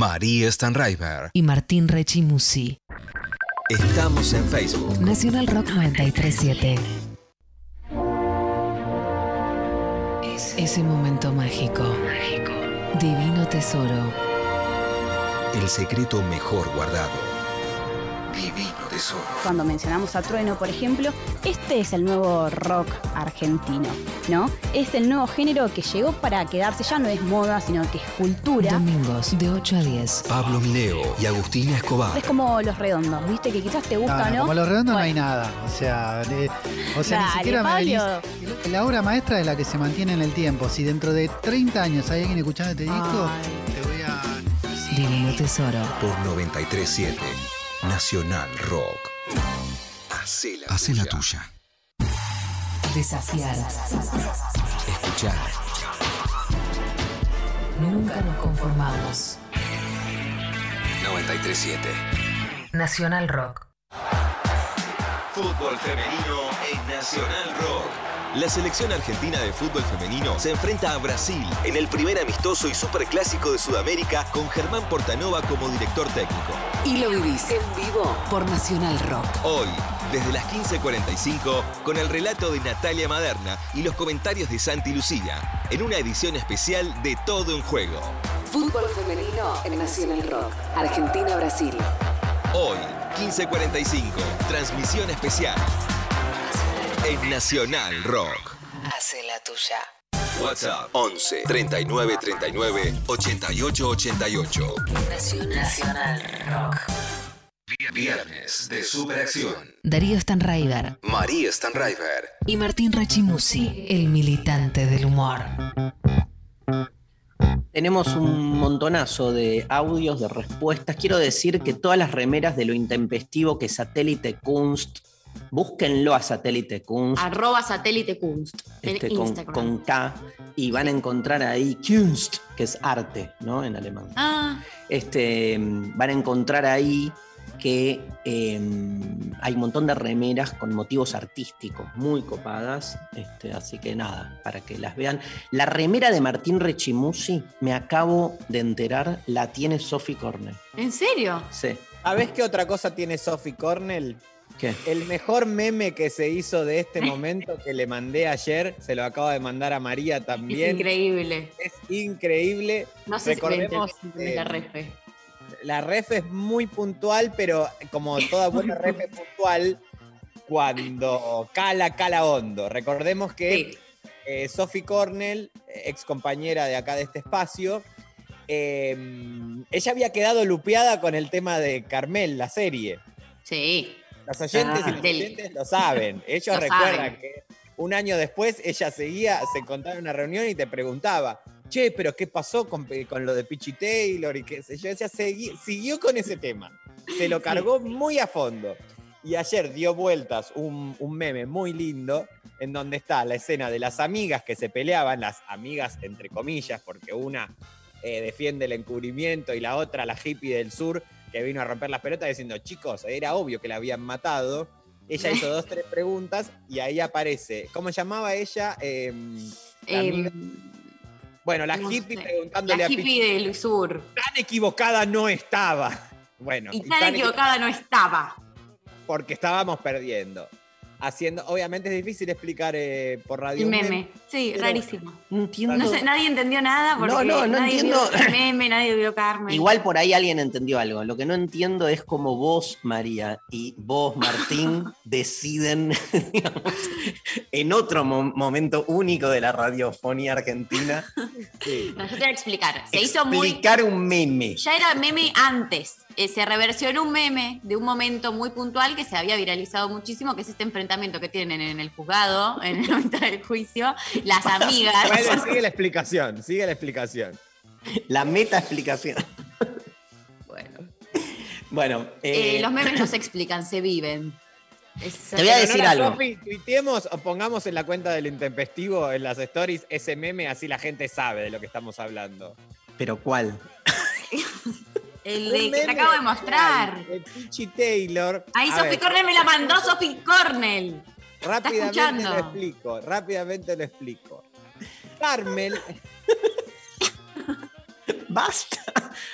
María Stanraiver. y Martín Rechimusi. Estamos en Facebook. Nacional Rock 937. Ese momento mágico. Divino tesoro. El secreto mejor guardado. Divino tesoro. Cuando mencionamos a Trueno, por ejemplo, este es el nuevo rock argentino, ¿no? Es el nuevo género que llegó para quedarse, ya no es moda, sino que es cultura. Domingos de 8 a 10. Pablo Mineo y Agustina Escobar. Es como los redondos, ¿viste? Que quizás te gusta, No, ¿no? no, como los redondos no hay nada. O sea, de- o sea ni siquiera me Pablo. venís- La obra maestra es la que se mantiene en el tiempo. Si dentro de 30 años hay alguien escuchando este disco, Ay. te voy a. Divino tesoro. Por 937. Nacional Rock. Hacé la, tuya. Desafiar. Escuchar. Nunca nos conformamos. 937. Nacional Rock. Fútbol femenino en Nacional Rock. La selección argentina de fútbol femenino se enfrenta a Brasil en el primer amistoso y superclásico de Sudamérica con Germán Portanova como director técnico. Y lo vivís en vivo por Nacional Rock. Hoy, desde las 15.45, con el relato de Natalia Maderna y los comentarios de Santi Lucía, en una edición especial de Todo en Juego. Fútbol femenino en Nacional Rock. Argentina-Brasil. Hoy, 15.45, transmisión especial en Nacional Rock. Hace la tuya. WhatsApp 11 39 39 88 88. Nacional Rock. Viernes de Superacción. Darío Stanraiver María Stanraiver. y Martín Rechimusi, el militante del humor. Tenemos un montonazo de audios, de respuestas. Quiero decir que todas las remeras de lo intempestivo que Satélite Kunst, búsquenlo a Satélite Kunst Arroba satélite kunst en este, con, Instagram. con K y van a encontrar ahí Kunst, que es arte, ¿no? En alemán. Ah, Este, van a encontrar ahí que eh, hay un montón de remeras con motivos artísticos muy copadas. Este, así que nada, para que las vean. La remera de Martín Rechimusi, me acabo de enterar, la tiene Sophie Cornell. ¿en serio? Sí. ¿Sabés qué otra cosa tiene Sophie Cornell? ¿Qué? El mejor meme que se hizo de este momento que le mandé ayer, se lo acabo de mandar a María Es también. increíble. Es increíble. No sé si Recordemos, entendí la eh, refe. La ref es muy puntual, pero como toda buena ref es puntual, cuando cala, cala hondo. Recordemos que Sí. eh, Sophie Cornell, ex compañera de acá de este espacio, eh, ella había quedado lupeada con el tema de Carmel, la serie. Sí. Los oyentes Ah, y los del- oyentes lo saben. Ellos Lo recuerdan saben. que un año después ella seguía, se encontraba en una reunión y te preguntaba, che, pero ¿qué pasó con, con lo de Pichi Taylor y qué sé yo? Ella segui- siguió con ese tema. Se lo cargó muy a fondo. Y ayer dio vueltas un, un meme muy lindo en donde está la escena de las amigas que se peleaban, las amigas entre comillas, porque una eh, defiende el encubrimiento y la otra, la hippie del sur, que vino a romper las pelotas diciendo, chicos, era obvio que la habían matado. Ella hizo dos, tres preguntas y ahí aparece, ¿cómo llamaba ella? Eh, la Eh, amiga- bueno, la no hippie sé. preguntándole la a Pichi, hippie del sur. tan equivocada no estaba. Bueno, Y y tan tan equivocada no estaba. porque estábamos perdiendo. Haciendo. Obviamente es difícil explicar eh, por radio. El un meme. Sí, pero- rarísimo. No entiendo. No sé, nadie entendió nada porque No, no, no nadie entiendo. vio el meme, nadie vio Carmen. Igual por ahí alguien entendió algo. Lo que no entiendo es cómo vos, María, y vos, Martín, deciden, digamos, en otro mo- momento único de la radiofonía argentina, Sí. No, yo te voy a explicar. Se hizo muy. explicar un meme. Ya era meme antes. Eh, se reversionó un meme de un momento muy puntual que se había viralizado muchísimo, que es este enfrentamiento que tienen en el juzgado, en la mitad del juicio, las amigas. Bueno, sigue la explicación, sigue la explicación. La meta explicación. Bueno, Bueno, eh, eh, los memes no se explican, se viven. Te voy a En decir a algo. Tuiteemos o pongamos en la cuenta del intempestivo, en las stories, ese meme, así la gente sabe de lo que estamos hablando. pero ¿cuál? El de que te acabo de mostrar. De Pichi Taylor. Ahí A Sophie Cornell me la mandó Sophie Cornell. Rápidamente lo explico, rápidamente lo explico. Carmel, Basta.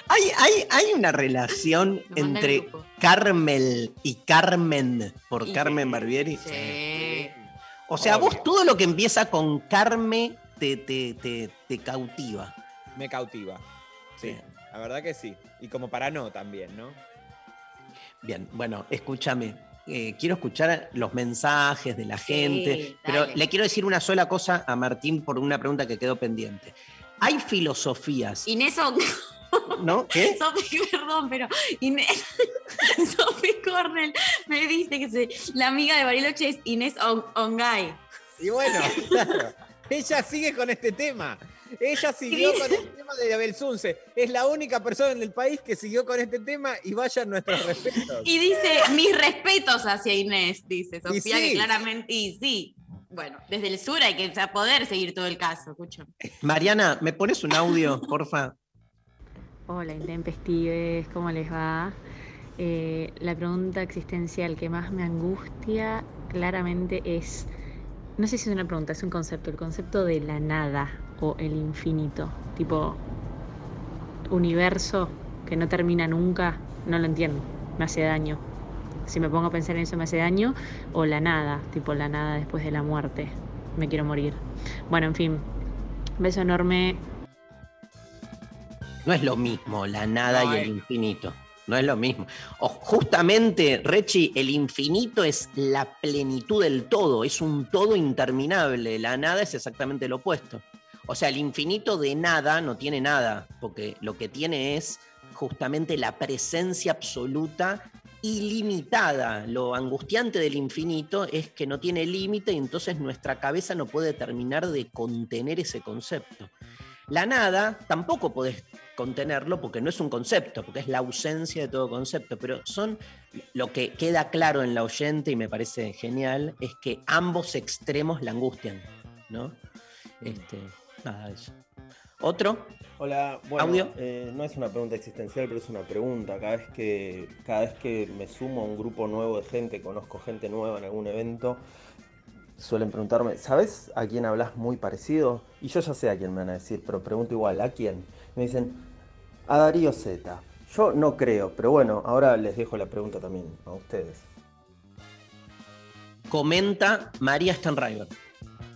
Hay, hay, hay una relación entre. Carmel y Carmen por Y- Carmen Barbieri. Sí. O sea, Obvio. vos todo lo que empieza con Carme te, te, te, te cautiva. me cautiva. Sí. La verdad que sí. Y como para no también, ¿no? Bien, bueno, escúchame. Eh, quiero escuchar los mensajes de la Sí, gente, pero le quiero decir una sola cosa a Martín por una pregunta que quedó pendiente. Hay filosofías, Inés ¿no? ¿Qué? Sophie, perdón, pero Inés, Sophie Cornell me dice que se- la amiga de Bariloche es Inés On- Ongay. Y bueno, claro, ella sigue con este tema. Ella siguió con el tema de Abel Sunce. Es la única persona en el país que siguió con este tema y vayan nuestros respetos. Y dice, mis respetos hacia Inés, dice Sofía, sí. que claramente, y sí. Bueno, desde el sur hay que poder seguir todo el caso, escucho. Mariana, ¿me pones un audio, porfa? Hola, intempestives, ¿cómo les va? Eh, la pregunta existencial que más me angustia claramente es, no sé si es una pregunta, es un concepto, el concepto de la nada o el infinito, tipo universo que no termina nunca, no lo entiendo, me hace daño. Si me pongo a pensar en eso me hace daño, o la nada, tipo la nada después de la muerte, me quiero morir. Bueno, en fin, beso enorme, No es lo mismo la nada No, y el infinito. No es lo mismo. O justamente, Rechi, el infinito es la plenitud del todo, es un todo interminable. La nada es exactamente lo opuesto. O sea, el infinito de nada no tiene nada, porque lo que tiene es justamente la presencia absoluta ilimitada. Lo angustiante del infinito es que no tiene límite y entonces nuestra cabeza no puede terminar de contener ese concepto. La nada tampoco podés contenerlo porque no es un concepto, porque es la ausencia de todo concepto, pero son lo que queda claro en la oyente y me parece genial es que ambos extremos la angustian, ¿no? Este, nada, eso. ¿Otro? Hola, bueno, Audio. eh, no es una pregunta existencial, pero es una pregunta. Cada vez que cada vez que me sumo a un grupo nuevo de gente, conozco gente nueva en algún evento, suelen preguntarme, ¿sabes a quién hablas muy parecido? Y yo ya sé a quién me van a decir, pero pregunto igual, ¿a quién? Me dicen, a Darío Z. Yo no creo, pero bueno, ahora les dejo la pregunta también a ustedes. Comenta María Stanriver.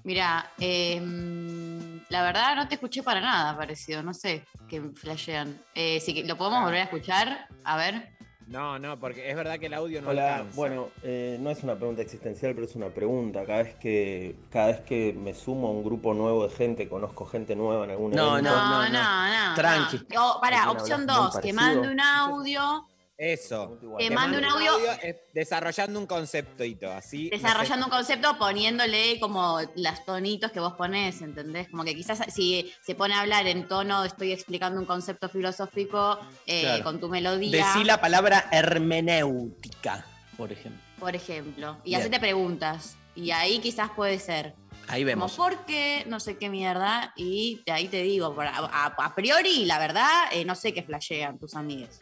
Mira, em, la verdad no te escuché para nada parecido, no sé qué flashean. Eh, si que- lo podemos volver a escuchar, a ver. No, no, porque es verdad que el audio no Hola, alcanza. bueno, eh, no es una pregunta existencial, pero es una pregunta. Cada vez que cada vez que me sumo a un grupo nuevo de gente, conozco gente nueva en algún No, evento. no, No, no, no. Tranqui. no. Oh, ¿Alguien opción hablas muy 2, que mande un audio Eso. Que mande un audio. eh, desarrollando un conceptito, así. desarrollando un concepto, poniéndole como los tonitos que vos ponés, ¿entendés? Como que quizás si se pone a hablar en tono, estoy explicando un concepto filosófico eh, Claro. con tu melodía, Decí la palabra hermenéutica, por ejemplo. por ejemplo, y Bien. hacete preguntas. Y ahí quizás puede ser. Ahí Como, vemos. ¿por qué? No sé qué mierda. Y de ahí te digo, por- a, a- a priori, la verdad, eh, no sé qué flashean tus amigos.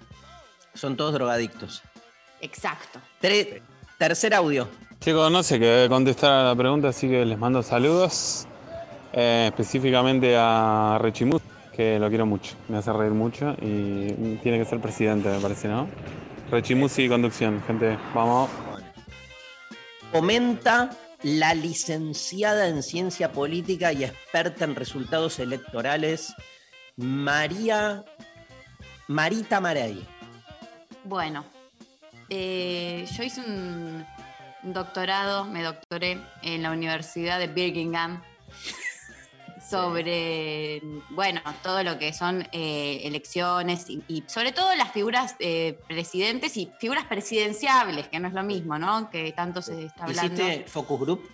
Son todos drogadictos. Exacto. Tre- tercer audio. Chicos, no sé qué contestar a la pregunta, así que les mando saludos. Eh, específicamente a Rechimus, que lo quiero mucho, me hace reír mucho y tiene que ser presidente, me parece, ¿no? Rechimus y conducción, gente, vamos. comenta la licenciada en ciencia política y experta en resultados electorales, María Marita Marey. Bueno, eh, yo hice un doctorado, me doctoré en la Universidad de Birmingham sobre, bueno, todo lo que son eh, elecciones y, y sobre todo las figuras eh, presidentes y figuras presidenciables, que no es lo mismo, ¿no? Que tanto se está hablando. ¿Hiciste focus group?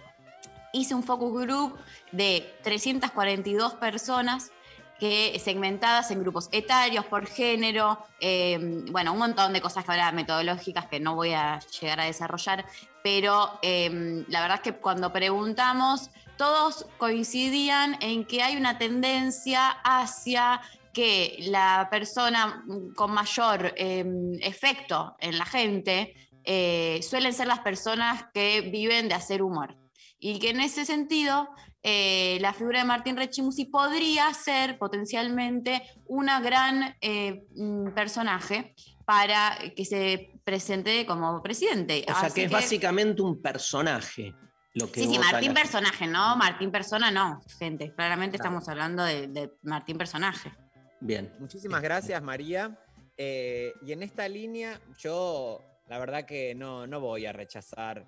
Hice un focus group de 342 personas que segmentadas en grupos etarios, por género, eh, bueno, un montón de cosas que ahora metodológicas que no voy a llegar a desarrollar, pero eh, la verdad es que cuando preguntamos, todos coincidían en que hay una tendencia hacia que la persona con mayor eh, efecto en la gente eh, suelen ser las personas que viven de hacer humor. Y que en ese sentido eh, la figura de Martín Rechimusi podría ser potencialmente una gran eh, mm, personaje para que se presente como presidente. O sea, que es básicamente un personaje. Lo que Sí, sí, Martín la- personaje, ¿no? Martín persona no, gente. Claramente estamos hablando de, de Martín personaje. Bien. Muchísimas gracias, María. Eh, y en esta línea, yo la verdad que no, no voy a rechazar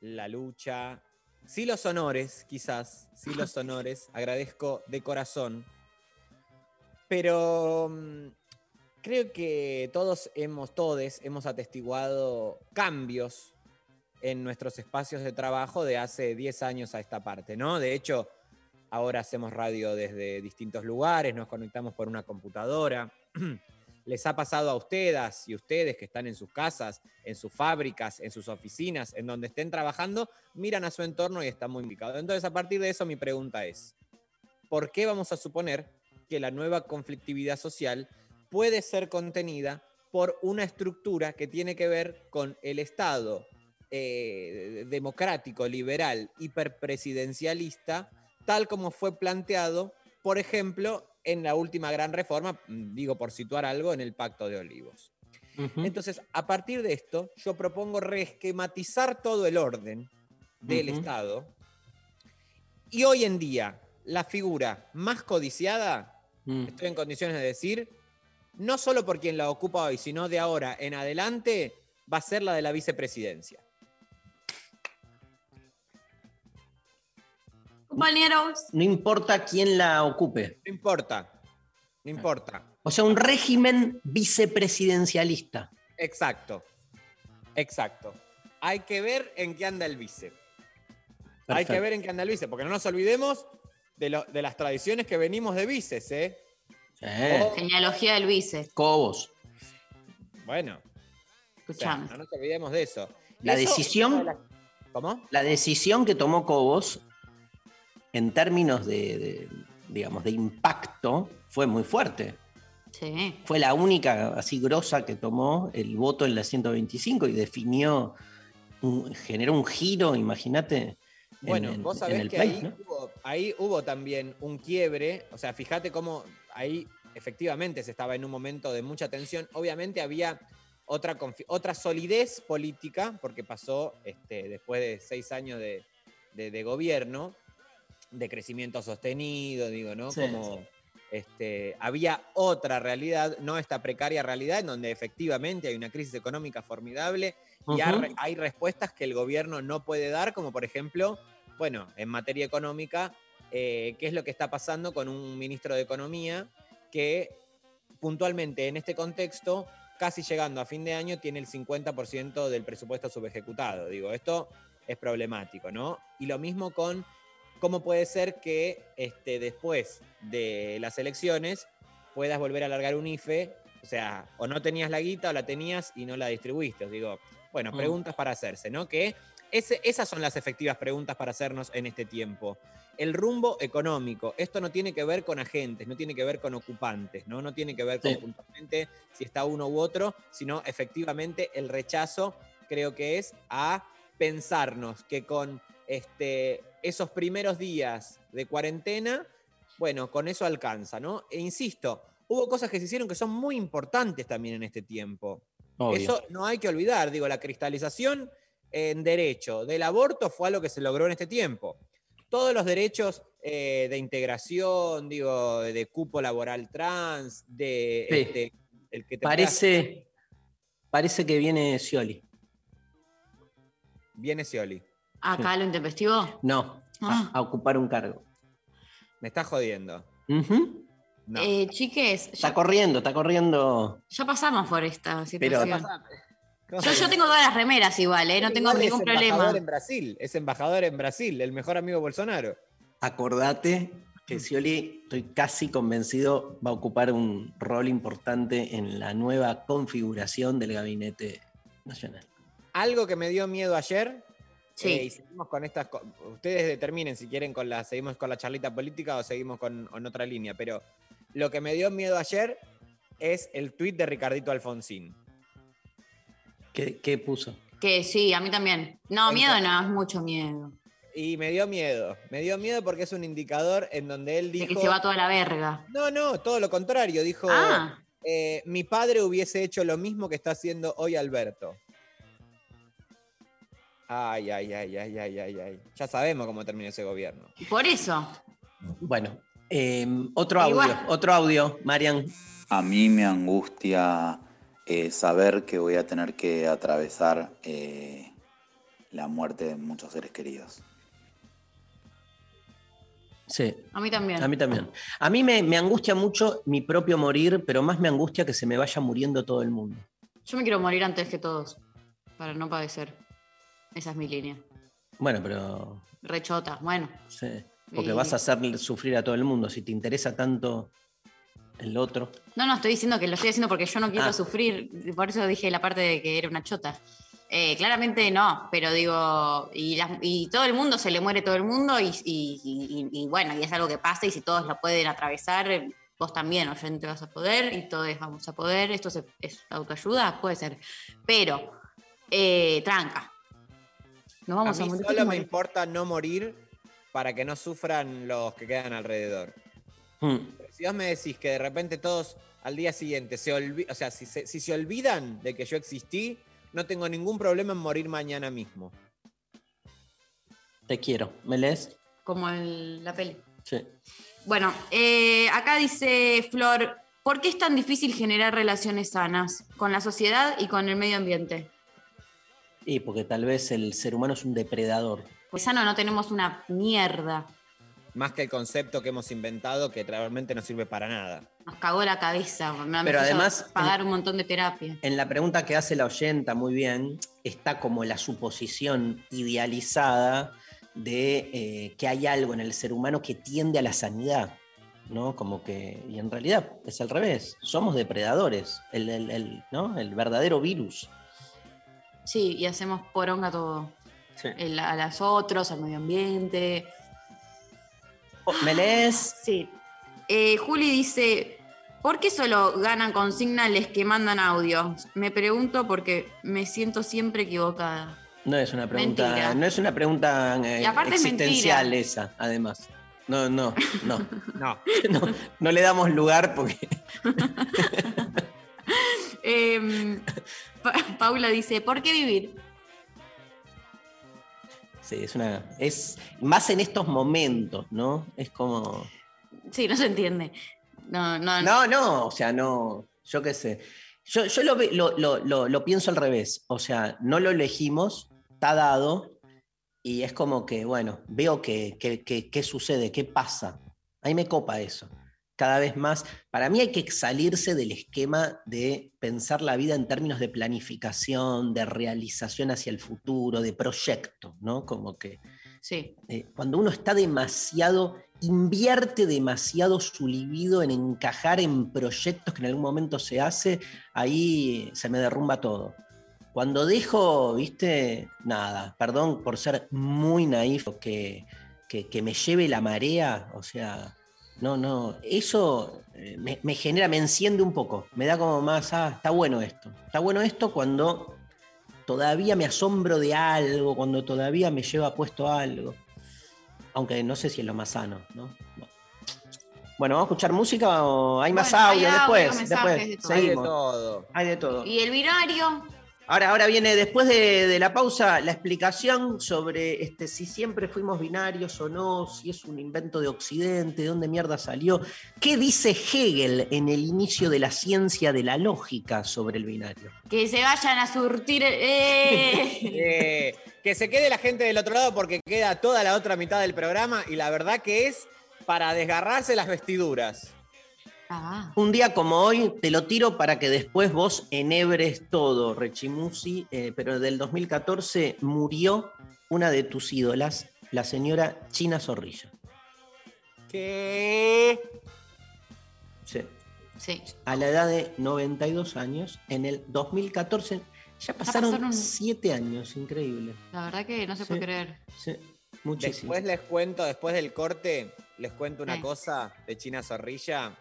la lucha. Sí los honores, quizás, sí los honores. Agradezco de corazón. Pero mm, creo que todos hemos, todes hemos atestiguado cambios en nuestros espacios de trabajo de hace 10 años a esta parte, ¿no? De hecho, ahora hacemos radio desde distintos lugares, nos conectamos por una computadora. Les ha pasado a ustedes y ustedes que están en sus casas, en sus fábricas, en sus oficinas, en donde estén trabajando, miran a su entorno y están muy implicados. Entonces, a partir de eso, mi pregunta es, ¿por qué vamos a suponer que la nueva conflictividad social puede ser contenida por una estructura que tiene que ver con el Estado eh, democrático, liberal, hiperpresidencialista, tal como fue planteado, por ejemplo, en la última gran reforma, mm, digo por situar algo, en el Pacto de Olivos. Entonces, a partir de esto, yo propongo reesquematizar todo el orden del. Estado. Y hoy en día, la figura más codiciada, Mm. estoy en condiciones de decir, no solo por quien la ocupa hoy, sino de ahora en adelante, va a ser la de la vicepresidencia. Compañeros. No importa quién la ocupe. No importa, no importa. O sea, un régimen vicepresidencialista. Exacto, exacto. Hay que ver en qué anda el vice. Hay que ver en qué anda el vice, porque no nos olvidemos de, lo- de las tradiciones que venimos de vices, ¿eh? O- Genealogía del vice. Cobos. bueno, o sea, Escuchame. no nos olvidemos de eso. La eso- decisión, ¿Cómo? la decisión que tomó Cobos en términos de, de, digamos, de impacto fue muy fuerte. Sí. Fue la única así grosa que tomó el voto en la 125 y definió, un- generó un giro, imagínate. en- Bueno, en- vos en sabés el que país, ahí, ¿no? hubo, ahí hubo también un quiebre, o sea, fíjate cómo ahí efectivamente se estaba en un momento de mucha tensión. Obviamente había otra, otra solidez política, porque pasó este, después de seis años de, de- de gobierno, de crecimiento sostenido, digo, ¿no? Sí, Como este, había otra realidad, no esta precaria realidad, en donde efectivamente hay una crisis económica formidable y hay respuestas que el gobierno no puede dar, como por ejemplo, bueno, en materia económica, eh, qué es lo que está pasando con un ministro de Economía que puntualmente en este contexto, casi llegando a fin de año, tiene el 50% del presupuesto subejecutado. Digo, esto es problemático, ¿no? Y lo mismo con cómo puede ser que este, después de las elecciones puedas volver a alargar un IFE, o sea, o no tenías la guita o la tenías y no la distribuiste. Os digo, bueno, Mm. preguntas para hacerse, ¿no? Que ese- esas son las efectivas preguntas para hacernos en este tiempo. El rumbo económico. Esto no tiene que ver con agentes, no tiene que ver con ocupantes, ¿no? No tiene que ver con Sí. puntualmente si está uno u otro, sino efectivamente el rechazo creo que es a pensarnos que con este, esos primeros días de cuarentena, bueno, con eso alcanza, ¿no? E insisto, hubo cosas que se hicieron que son muy importantes también en este tiempo. Obvio. Eso no hay que olvidar, digo, la cristalización en derecho del aborto fue algo que se logró en este tiempo. Todos los derechos eh, de integración, digo, de cupo laboral trans, de Sí. este, el que te Parece, parece que viene Scioli. Viene Scioli. Acá lo intempestivo. No, Ah. a, a ocupar un cargo. Me está jodiendo. No. Eh, chiques, Está ya, corriendo, está corriendo. ya pasamos por esta Pero- situación. Yo, yo tengo todas las remeras igual, ¿eh? no tengo Igual ningún es problema. embajador en Brasil, es embajador en Brasil, el mejor amigo de Bolsonaro. Acordate que Scioli, estoy casi convencido, va a ocupar un rol importante en la nueva configuración del gabinete nacional. Algo que me dio miedo ayer. Sí. eh, y seguimos con estas. Ustedes determinen si quieren con la, seguimos con la charlita política o seguimos con, con otra línea. Pero lo que me dio miedo ayer es el tuit de Ricardito Alfonsín. ¿Qué, qué puso? Que sí, a mí también. No, miedo no, es mucho miedo. Y me dio miedo. Me dio miedo porque es un indicador en donde él De dijo. que se va toda la verga. No, no, todo lo contrario. Dijo. Ah. eh, mi padre hubiese hecho lo mismo que está haciendo hoy Alberto. Ay, ay, ay, ay, ay, ay, ay. Ya sabemos cómo termina ese gobierno. Por eso. Bueno, eh, otro audio, otro audio, Marian. A mí me angustia eh, saber que voy a tener que atravesar eh, la muerte de muchos seres queridos. Sí. A mí también. A mí también. A mí me, me angustia mucho mi propio morir, pero más me angustia que se me vaya muriendo todo el mundo. Yo me quiero morir antes que todos. Para no padecer. Esa es mi línea. Bueno, pero Rechota. Bueno. sí, porque vas a hacer sufrir a todo el mundo. Si te interesa tanto el otro. No, no, estoy diciendo que lo estoy haciendo porque yo no quiero Ah. sufrir. Por eso dije la parte de que era una chota. Eh, claramente no, pero digo, y, todo el mundo se le muere todo el mundo y, y- y- y bueno, y es algo que pasa y si todos lo pueden atravesar, vos también, oyente, vas a poder y todos vamos a poder. Esto se- es autoayuda, puede ser. Pero, eh, tranca. Nos vamos a, a mí morir. solo me importa no morir para que no sufran los que quedan alrededor. Hmm. Si vos me decís que de repente todos al día siguiente se olvidan, o sea, si se, si se olvidan de que yo existí, no tengo ningún problema en morir mañana mismo. Te quiero. ¿Me lees? Como el- la peli. Sí. Bueno, eh, acá dice Flor, ¿por qué es tan difícil generar relaciones sanas con la sociedad y con el medio ambiente? Y porque tal vez el ser humano es un depredador. Pues sano no tenemos una mierda. Más que el concepto que hemos inventado que realmente no sirve para nada. Nos cagó la cabeza. Me Pero además- pagar un montón de terapia. En la pregunta que hace la oyenta muy bien, está como la suposición idealizada de eh, que hay algo en el ser humano que tiende a la sanidad, ¿no? Como que, y en realidad es al revés, somos depredadores, el, el- el, ¿no? el verdadero virus. Sí, y hacemos poronga todo. El- a los otros, al medio ambiente. Oh, ¿Me lees? Sí. Eh, Juli dice, ¿por qué solo ganan consignales que mandan audios? Me pregunto porque me siento siempre equivocada. No es una pregunta, Mentira. no es una pregunta eh, es existencial esa, además. No, no, no. No. no, no le damos lugar porque Em, Pa- Paula dice, ¿por qué vivir? sí, es una. Es más en estos momentos, ¿no? Es como. Sí, no se entiende. No, no, No, no, o sea, no, yo qué sé. Yo, yo lo, lo, lo- lo- pienso al revés, o sea, no lo elegimos, está dado, y es como que, bueno, veo que, que- que- qué sucede, qué pasa. A mí me copa eso. Cada vez más, para mí hay que salirse del esquema de pensar la vida en términos de planificación, de realización hacia el futuro, de proyecto, ¿no? Como que Sí. eh, cuando uno está demasiado, invierte demasiado su libido en encajar en proyectos que en algún momento se hace, ahí se me derrumba todo. Cuando dejo, viste, nada, perdón por ser muy naif, que, que, que me lleve la marea, o sea, no, no, eso eh, me, me genera, me enciende un poco, me da como más, ah, está bueno esto, está bueno esto cuando todavía me asombro de algo, cuando todavía me lleva puesto algo. Aunque no sé si es lo más sano, ¿no? No. Bueno, ¿vamos a escuchar música o hay más hay audio después? mensajes, después de todo. Hay de seguimos. todo. Hay de todo. Y el binario, Ahora, ahora viene, después de, de la pausa, la explicación sobre este, si siempre fuimos binarios o no, si es un invento de Occidente, de dónde mierda salió. ¿Qué dice Hegel en el inicio de la ciencia de la lógica sobre el binario? Que se vayan a surtir. ¡eh! Eh, que se quede la gente del otro lado porque queda toda la otra mitad del programa y la verdad que es para desgarrarse las vestiduras. Ah. Un día como hoy te lo tiro para que después vos enhebres todo, Rechimusi, eh, pero del 2014 murió una de tus ídolas, la señora China Zorrilla. ¿Qué? Sí. Sí. A la edad de 92 años, en el 2014, ya pasaron pasaron- 7 años, increíble. La verdad que no se puede creer. Sí, muchísimo. Después les cuento, después del corte, les cuento una Eh. cosa de China Zorrilla.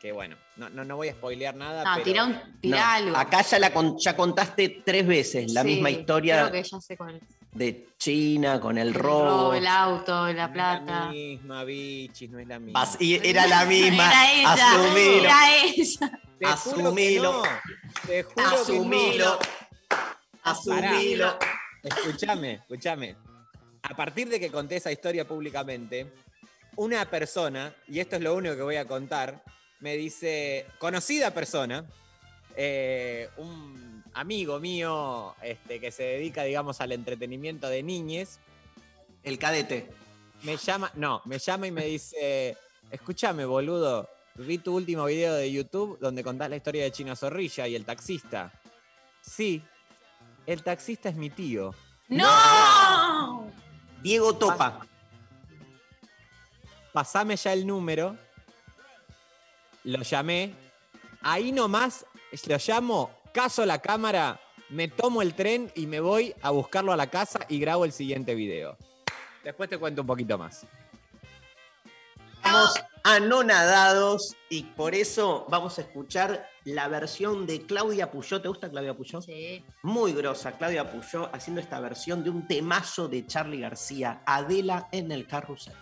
Que bueno, no, no, no voy a spoilear nada. No, pero tira, un, tira No, algo. Acá ya, la con- ya contaste tres veces la Sí, misma historia Creo que ya sé cuál. es. de China con el El robo. robo, el auto, la no es la plata. misma, bichis, no es la misma. Y era la misma. Era ella. Asumilo. Era ella. Te juro que asumilo. no, Te juro que no. Asumilo. Asumilo. Escúchame, escúchame. A partir de que conté esa historia públicamente, una persona, y esto es lo único que voy a contar, me dice, conocida persona, eh, un amigo mío este, que se dedica, digamos, al entretenimiento de niñes, El cadete. me llama, no, me llama y me dice, escúchame, boludo, vi tu último video de YouTube donde contás la historia de Chino Zorrilla y el taxista. Sí, el taxista es mi tío. ¡No! Diego Topa. pasame ya el número. Lo llamé. Ahí nomás lo llamo, caso la cámara, me tomo el tren y me voy a buscarlo a la casa y grabo el siguiente video. Después te cuento un poquito más. Estamos anonadados y por eso vamos a escuchar la versión de Claudia Puyó. ¿Te gusta Claudia Puyó? Sí. Muy grosa, Claudia Puyó haciendo esta versión de un temazo de Charlie García, Adela en el carrusel.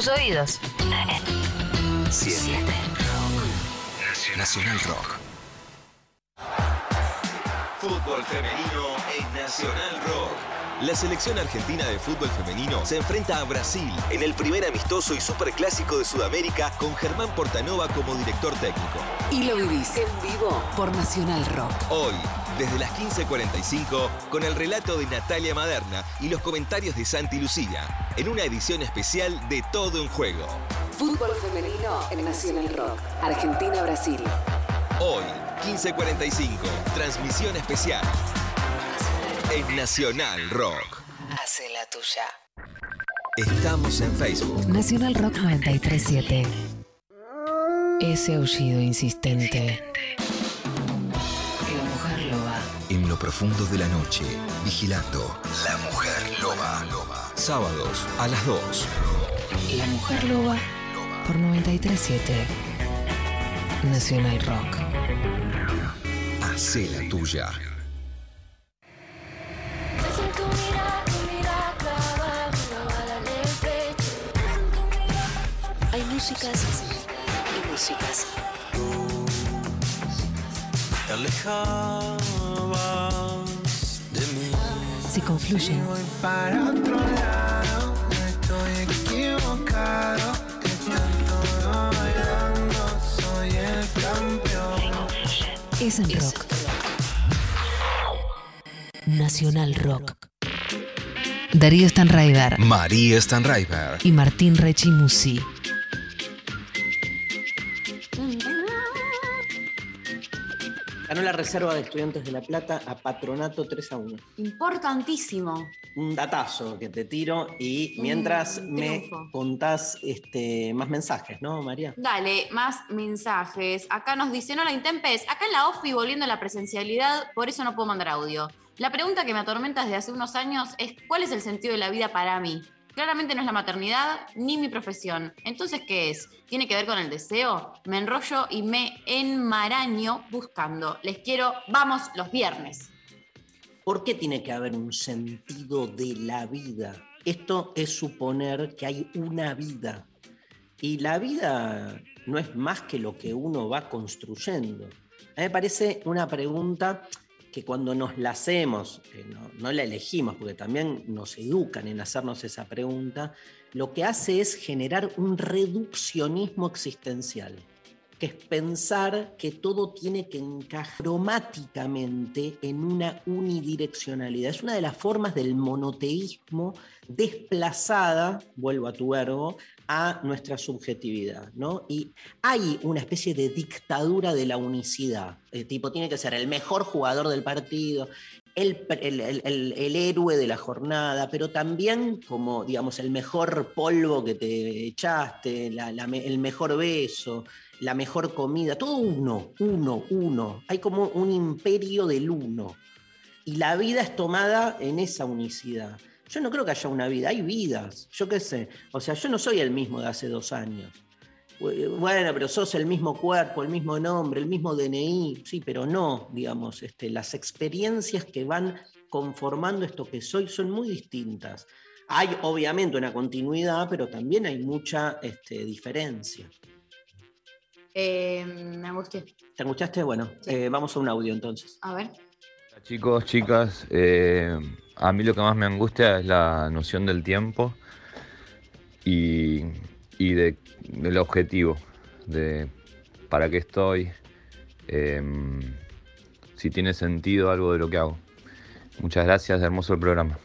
Tus oídos. 7. Nacional Rock. Fútbol femenino en Nacional Rock. La selección argentina de fútbol femenino se enfrenta a Brasil en el primer amistoso y superclásico de Sudamérica con Germán Portanova como director técnico. Y lo vivís en vivo por Nacional Rock. Hoy, desde las 15.45, con el relato de Natalia Maderna y los comentarios de Santi Lucía, en una edición especial de Todo en Juego. Fútbol femenino en Nacional Rock. Argentina-Brasil. Hoy, 15.45, transmisión especial en Nacional Rock. Hace la tuya. Estamos en Facebook. Nacional Rock 937. Ese aullido insistente. La mujer loba. En lo profundo de la noche, vigilando La Mujer. Sábados a las 2. La mujer loba por 937. Nacional Rock. Hacé la tuya. Hay músicas y músicas. Te alejabas el campeón. Es en rock. Nacional Rock. Darío Stanraiver María Stanraiver. y Martín Rechimusi. Ganó la reserva de estudiantes de La Plata a Patronato 3 a 1. Importantísimo. Un datazo que te tiro y mientras me contás este, más mensajes, ¿no, María? Dale, más mensajes. Acá nos dicen, hola Intempes, acá en la OFI volviendo a la presencialidad, por eso no puedo mandar audio. La pregunta que me atormenta desde hace unos años es, ¿cuál es el sentido de la vida para mí? Claramente no es la maternidad ni mi profesión. Entonces, ¿qué es? ¿Tiene que ver con el deseo? Me enrollo y me enmaraño buscando. Les quiero, vamos, los viernes. ¿Por qué tiene que haber un sentido de la vida? Esto es suponer que hay una vida. Y la vida no es más que lo que uno va construyendo. A mí me parece una pregunta que cuando nos la hacemos, eh, no, la elegimos, porque también nos educan en hacernos esa pregunta, lo que hace es generar un reduccionismo existencial que es pensar que todo tiene que encajar cromáticamente en una unidireccionalidad. Es una de las formas del monoteísmo desplazada, vuelvo a tu verbo, a nuestra subjetividad. ¿no? Y hay una especie de dictadura de la unicidad. El tipo tiene que ser el mejor jugador del partido, el, el- el- el- héroe de la jornada, pero también como, digamos, el mejor polvo que te echaste, la- el mejor beso, la mejor comida, todo uno, uno, uno. Hay como un imperio del uno. Y la vida es tomada en esa unicidad. Yo no creo que haya una vida, hay vidas, yo qué sé. O sea, yo no soy el mismo de hace dos años. Bueno, pero sos el mismo cuerpo, el mismo nombre, el mismo DNI, sí, pero no, digamos, este, las experiencias que van conformando esto que soy son muy distintas. Hay obviamente una continuidad, pero también hay mucha este, diferencia. Eh, me angustié. ¿Te angustiaste? Bueno, eh, vamos a un audio entonces. A ver. Chicos, chicas, eh, a mí lo que más me angustia es la noción del tiempo y, y de- del objetivo, de para qué estoy, em, si tiene sentido algo de lo que hago. Muchas gracias, hermoso el programa.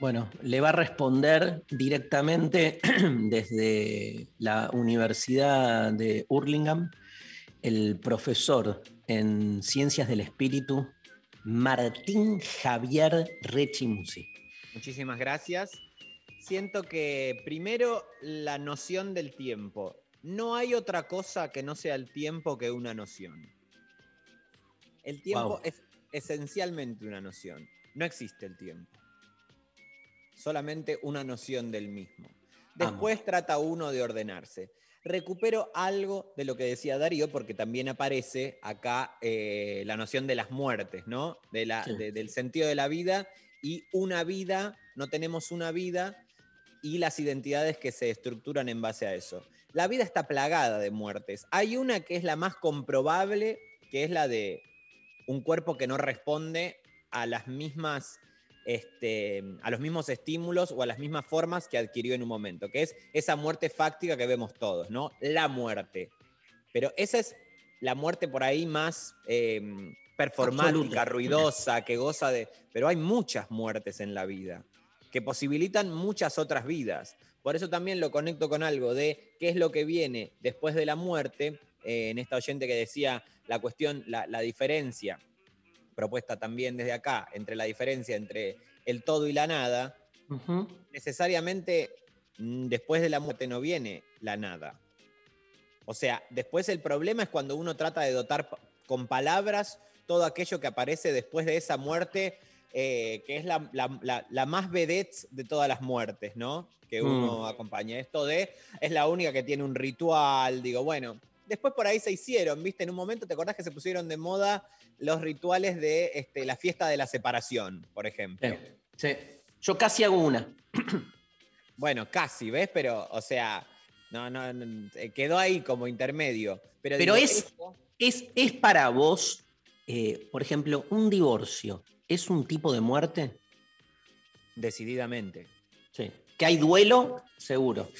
Bueno, le va a responder directamente desde la Universidad de Hurlingham el profesor en Ciencias del Espíritu, Martín Javier Rechimusi. Muchísimas gracias. Siento que primero la noción del tiempo. No hay otra cosa que no sea el tiempo que una noción. El tiempo Wow. es esencialmente una noción. No existe el tiempo. Solamente una noción del mismo. Después trata uno de ordenarse. Recupero algo de lo que decía Darío, porque también aparece acá eh, la noción de las muertes, ¿no? De la- Sí. de- del sentido de la vida y una vida, no tenemos una vida y las identidades que se estructuran en base a eso. La vida está plagada de muertes. Hay una que es la más comprobable, que es la de un cuerpo que no responde a las mismas este, a los mismos estímulos o a las mismas formas que adquirió en un momento, que es esa muerte fáctica que vemos todos, ¿no? La muerte. Pero esa es la muerte por ahí más eh, performática, Absoluta. ruidosa, que goza de... Pero hay muchas muertes en la vida que posibilitan muchas otras vidas. Por eso también lo conecto con algo de qué es lo que viene después de la muerte, eh, en esta oyente que decía la cuestión, la, la diferencia, propuesta también desde acá, entre la diferencia entre el todo y la nada, necesariamente mm, después de la muerte no viene la nada. O sea, después el problema es cuando uno trata de dotar con palabras todo aquello que aparece después de esa muerte, eh, que es la, la- la- la más vedette de todas las muertes, ¿no? Que uno Mm. acompaña. Esto de, es la única que tiene un ritual, digo, bueno, después por ahí se hicieron, ¿viste? En un momento, ¿te acordás que se pusieron de moda los rituales de este, la fiesta de la separación, por ejemplo? Sí. Yo casi hago una. Bueno, casi, ¿ves? Pero, o sea, no, no, no, eh, quedó ahí como intermedio. Pero, Pero digo, es, es, es para vos, eh, por ejemplo, un divorcio. ¿Es un tipo de muerte? Decididamente. Sí. Que hay duelo, seguro.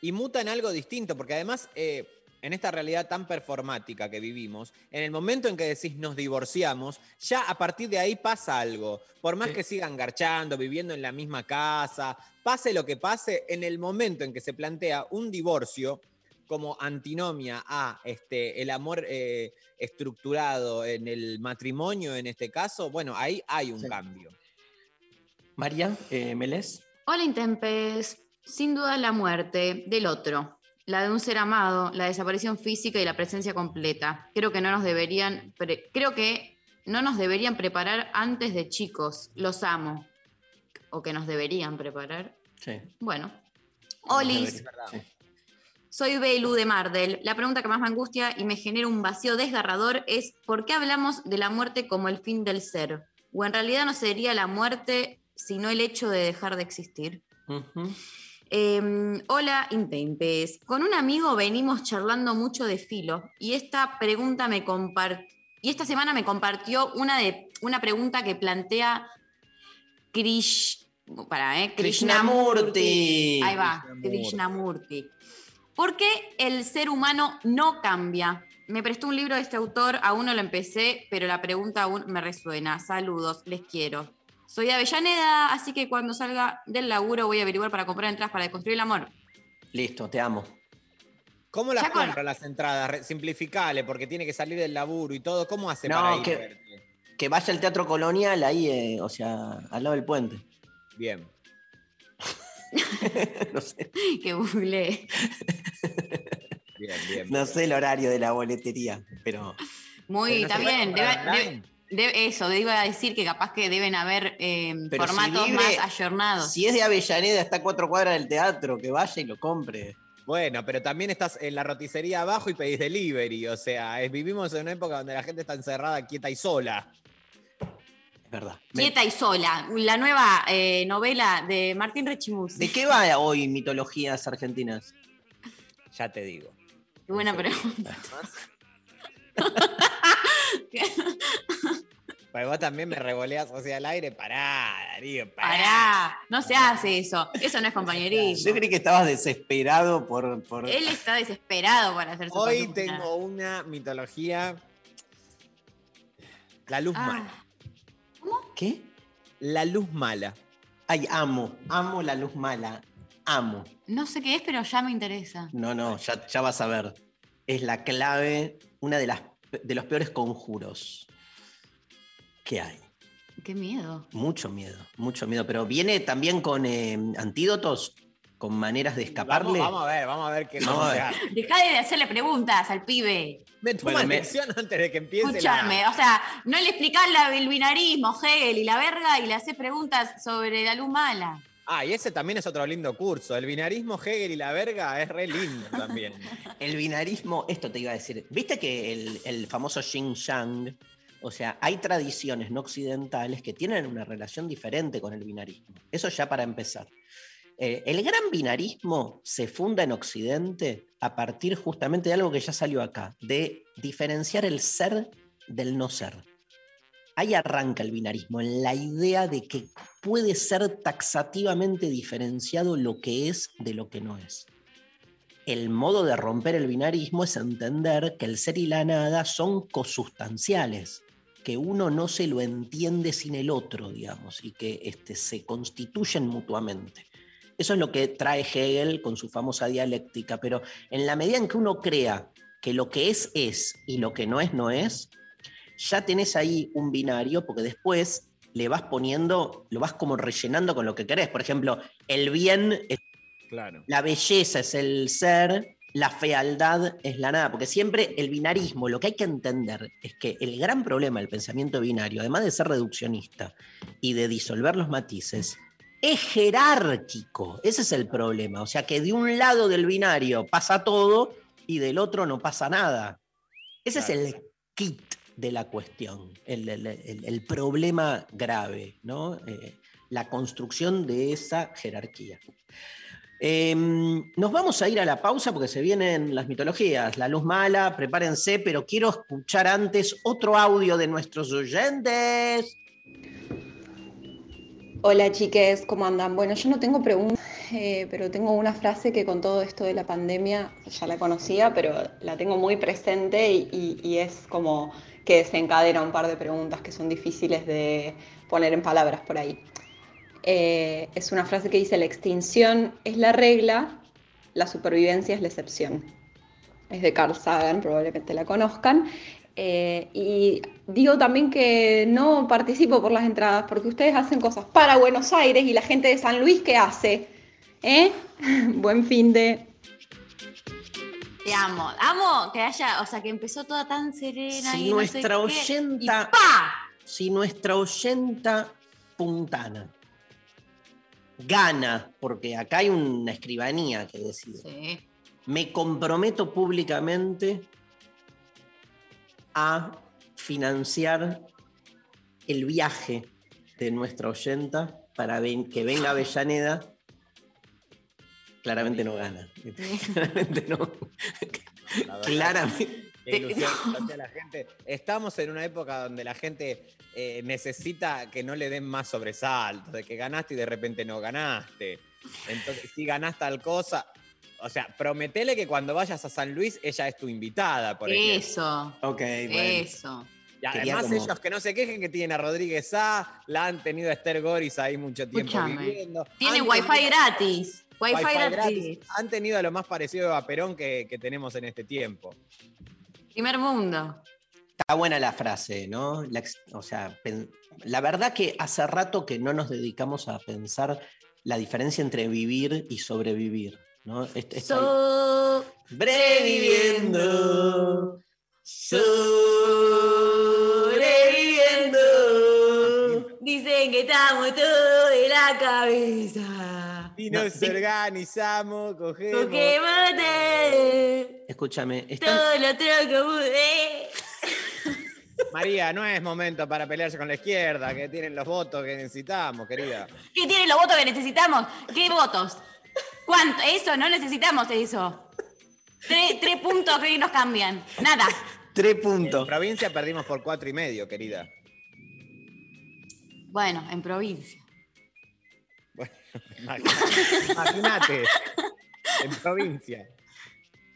y muta en algo distinto, porque además, eh, en esta realidad tan performática que vivimos, en el momento en que decís nos divorciamos, ya a partir de ahí pasa algo. Por más que sigan garchando, viviendo en la misma casa, pase lo que pase, en el momento en que se plantea un divorcio como antinomia a este, el amor eh, estructurado en el matrimonio, en este caso, bueno, ahí hay un cambio. María, eh, Melés. Hola Intempes, sin duda la muerte del otro, la de un ser amado, la desaparición física y la presencia completa. Creo que no nos deberían, creo que no nos deberían preparar antes de chicos. Los amo. O que nos deberían preparar. Sí. Bueno. Olis, soy Belu de Mardel. La pregunta que más me angustia y me genera un vacío desgarrador es ¿por qué hablamos de la muerte como el fin del ser? O en realidad no sería la muerte, sino el hecho de dejar de existir. Eh, hola, Intempes. Con un amigo venimos charlando mucho de filo y esta pregunta me y esta semana me compartió una, de, una pregunta que plantea Krish, para, ¿eh? Krishnamurti. Ahí va, Krishnamurti. Krishnamurti. ¿Por qué el ser humano no cambia? Me prestó un libro de este autor, aún no lo empecé, pero la pregunta aún me resuena. Saludos, les quiero. Soy de Avellaneda, así que cuando salga del laburo voy a averiguar para comprar entradas para construir el amor. Listo, te amo. ¿Cómo las con- compra las entradas? Simplificale, porque tiene que salir del laburo y todo. ¿Cómo hace No, para ir? que- a verte? Que vaya al Teatro Colonial ahí, eh, o sea, al lado del puente. Bien. no sé. que googleé. Bien, bien. No sé el horario de la boletería, pero. Muy, Pero no está bien. debe- debe- debe- eso, iba a decir que capaz que deben haber eh, si formatos libre- más ayornados. Si es de Avellaneda, está a cuatro cuadras del teatro, que vaya y lo compre. Bueno, pero también estás en la roticería abajo y pedís delivery. O sea, es- vivimos en una época donde la gente está encerrada, quieta y sola. Es verdad. Quieta y sola, la nueva eh, novela de Martín Rechimus. ¿De qué va hoy mitologías argentinas? Ya te digo. Qué buena pregunta. Pues vos también me revoleas hacia el aire. Pará, Darío, pará. Pará, no se hace eso. Eso no es compañerismo. Yo creí que estabas desesperado por. por... Él está desesperado para hacer su Hoy columna. tengo una mitología. La luz Ah. mala. ¿Qué? La luz mala. Ay, amo, amo la luz mala. Amo. No sé qué es, pero ya me interesa. No, no, ya, ya vas a ver. Es la clave, una de, las, de los peores conjuros que hay. Qué miedo. Mucho miedo, mucho miedo. Pero viene también con eh, antídotos, con maneras de escaparle. Vamos, vamos a ver, vamos a ver qué Vamos a ver. Deja de hacerle preguntas al pibe. Me toma Bueno, me- atención antes de que empiece Escúchame, la... o sea, no le explicás la, el binarismo, Hegel y la verga y le haces preguntas sobre la luz mala. Ah, y ese también es otro lindo curso. El binarismo, Hegel y la verga es re lindo también. El binarismo, esto te iba a decir. ¿Viste que el, el famoso Xing Yang? O sea, hay tradiciones no occidentales que tienen una relación diferente con el binarismo. Eso ya para empezar. Eh, el gran binarismo se funda en Occidente a partir justamente de algo que ya salió acá, de diferenciar el ser del no ser. Ahí arranca el binarismo, en la idea de que puede ser taxativamente diferenciado lo que es de lo que no es. El modo de romper el binarismo es entender que el ser y la nada son cosustanciales, que uno no se lo entiende sin el otro, digamos, y que este, se constituyen mutuamente. Eso es lo que trae Hegel con su famosa dialéctica, pero en la medida en que uno crea que lo que es es y lo que no es no es, ya tenés ahí un binario porque después le vas poniendo, lo vas como rellenando con lo que querés. Por ejemplo, el bien es Claro. la belleza es el ser, la fealdad es la nada, porque siempre el binarismo, lo que hay que entender es que el gran problema del pensamiento binario, además de ser reduccionista y de disolver los matices, es jerárquico. Ese es el problema. O sea que de un lado del binario pasa todo y del otro no pasa nada. Ese es el kit de la cuestión, el, el- el- el problema grave, ¿no? Eh, la construcción de esa jerarquía. Eh, nos vamos a ir a la pausa porque se vienen las mitologías. La luz mala, prepárense, pero quiero escuchar antes otro audio de nuestros oyentes. Hola chiques, ¿cómo andan? Bueno, yo no tengo preguntas, eh, pero tengo una frase que con todo esto de la pandemia ya la conocía, pero la tengo muy presente y, y- y es como que desencadena un par de preguntas que son difíciles de poner en palabras por ahí. Eh, es una frase que dice, la extinción es la regla, la supervivencia es la excepción. Es de Carl Sagan, probablemente la conozcan. Eh, y digo también que no participo por las entradas porque ustedes hacen cosas para Buenos Aires y la gente de San Luis, ¿qué hace? ¿Eh? Buen fin de... Te amo. Amo que haya, o sea, que empezó toda tan serena. Si y no sé nuestra qué, oyenta, y ¡pa! si nuestra oyenta puntana gana, porque acá hay una escribanía que decide, me comprometo públicamente a financiar el viaje de nuestra oyenta para que venga Avellaneda. Claramente no gana. Claramente no. Claramente. Ilusión que hacía la gente. Estamos en una época donde la gente eh, necesita que no le den más sobresaltos, de que ganaste y de repente no ganaste. Entonces, si ganás tal cosa, o sea, prometele que cuando vayas a San Luis, ella es tu invitada, por ejemplo. Eso. Ok, Eso. Y Quería además como- ellos que no se quejen que tienen a Rodríguez A, la han tenido a Esther Goris ahí mucho tiempo viviendo. Tiene Han wifi tenido- gratis. Wifi, Wi-Fi gratis. Han tenido a lo más parecido a Perón que, que tenemos en este tiempo. Primer mundo. Está buena la frase, ¿no? La o sea, pen- la verdad que hace rato que no nos dedicamos a pensar la diferencia entre vivir y sobrevivir, ¿no? Est- esta- Sobreviviendo. Sobreviviendo. Dicen que estamos todos de la cabeza. Y No, nos organizamos, cogemos. Pokémon, Escúchame, están, todo lo troco, eh. María, no es momento para pelearse con la izquierda, que tienen los votos que necesitamos, querida. ¿Qué tienen los votos que necesitamos? ¿Qué votos? ¿Cuánto? Eso, no necesitamos eso. Tres, tres puntos que nos cambian. Nada. tres En puntos. provincia perdimos por cuatro y medio, querida. Bueno, en provincia. Imagínate. Imagínate. En provincia.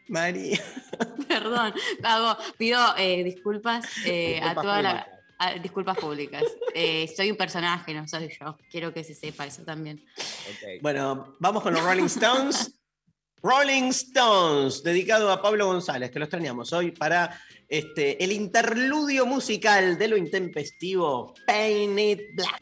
María. Perdón, hago, pido eh, disculpas eh, a Disculpas toda la. públicas. a- disculpas públicas. Eh, soy un personaje, no soy yo. Quiero que se sepa eso también. Bueno, vamos con los Rolling Stones. Rolling Stones, dedicado a Pablo González, que lo extrañamos hoy para este, el interludio musical de lo intempestivo Paint It Black.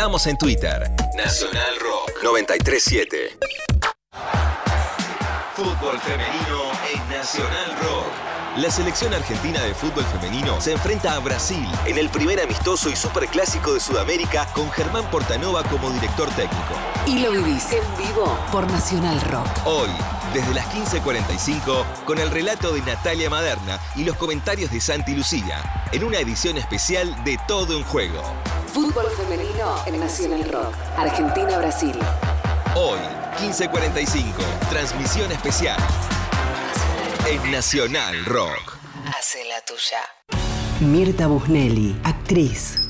Estamos en Twitter. Nacional Rock 937. Fútbol femenino en Nacional Rock. La selección argentina de fútbol femenino se enfrenta a Brasil en el primer amistoso y superclásico de Sudamérica con Germán Portanova como director técnico. Y lo vivís en vivo por Nacional Rock. Hoy, desde las 15.45, con el relato de Natalia Maderna y los comentarios de Santi Lucía, en una edición especial de Todo en Juego. Fútbol femenino en Nacional Rock. Argentina-Brasil. Hoy, 15.45, transmisión especial en Nacional Rock. Hace la tuya. Mirta Busnelli, actriz.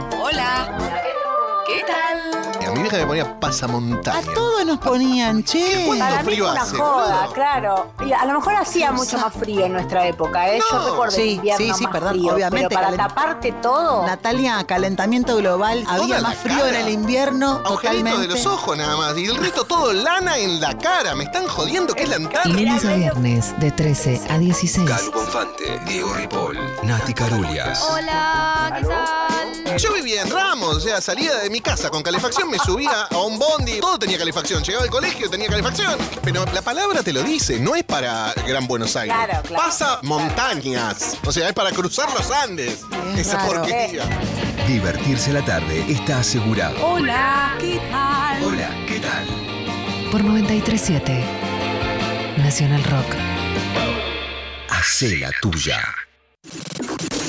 A mi vieja me ponía pasamontaña. Todos nos ponían, che. ¿Cuánto Para mí frío es una hace, joda, boludo? claro. Y a lo mejor hacía mucho más frío en nuestra época, ¿eh? Yo recuerdo Sí, invierno sí, sí, más perdón, frío, obviamente, Pero para calen- taparte todo... Natalia, calentamiento global, había la más frío cara. en el invierno, totalmente. de los ojos nada más. Y el resto todo lana en la cara. Me están jodiendo que es la antártida. Lunes a viernes de 13 a 16. Calu Bonfante, Diego Ripoll, Nati Carulias. Hola, ¿qué tal? Yo vivía en Ramos, o sea, salía de mi casa con calefacción, me subía a un bondi, todo tenía calefacción. Llegaba al colegio, tenía calefacción. Pero la palabra te lo dice, no es para Gran Buenos Aires. Claro, claro. Pasa montañas. O sea, es para cruzar los Andes. Esa raro. porquería. Divertirse la tarde está asegurado. Hola, ¿qué tal? Hola, ¿qué tal? Por 937 Nacional Rock. Hacé la tuya.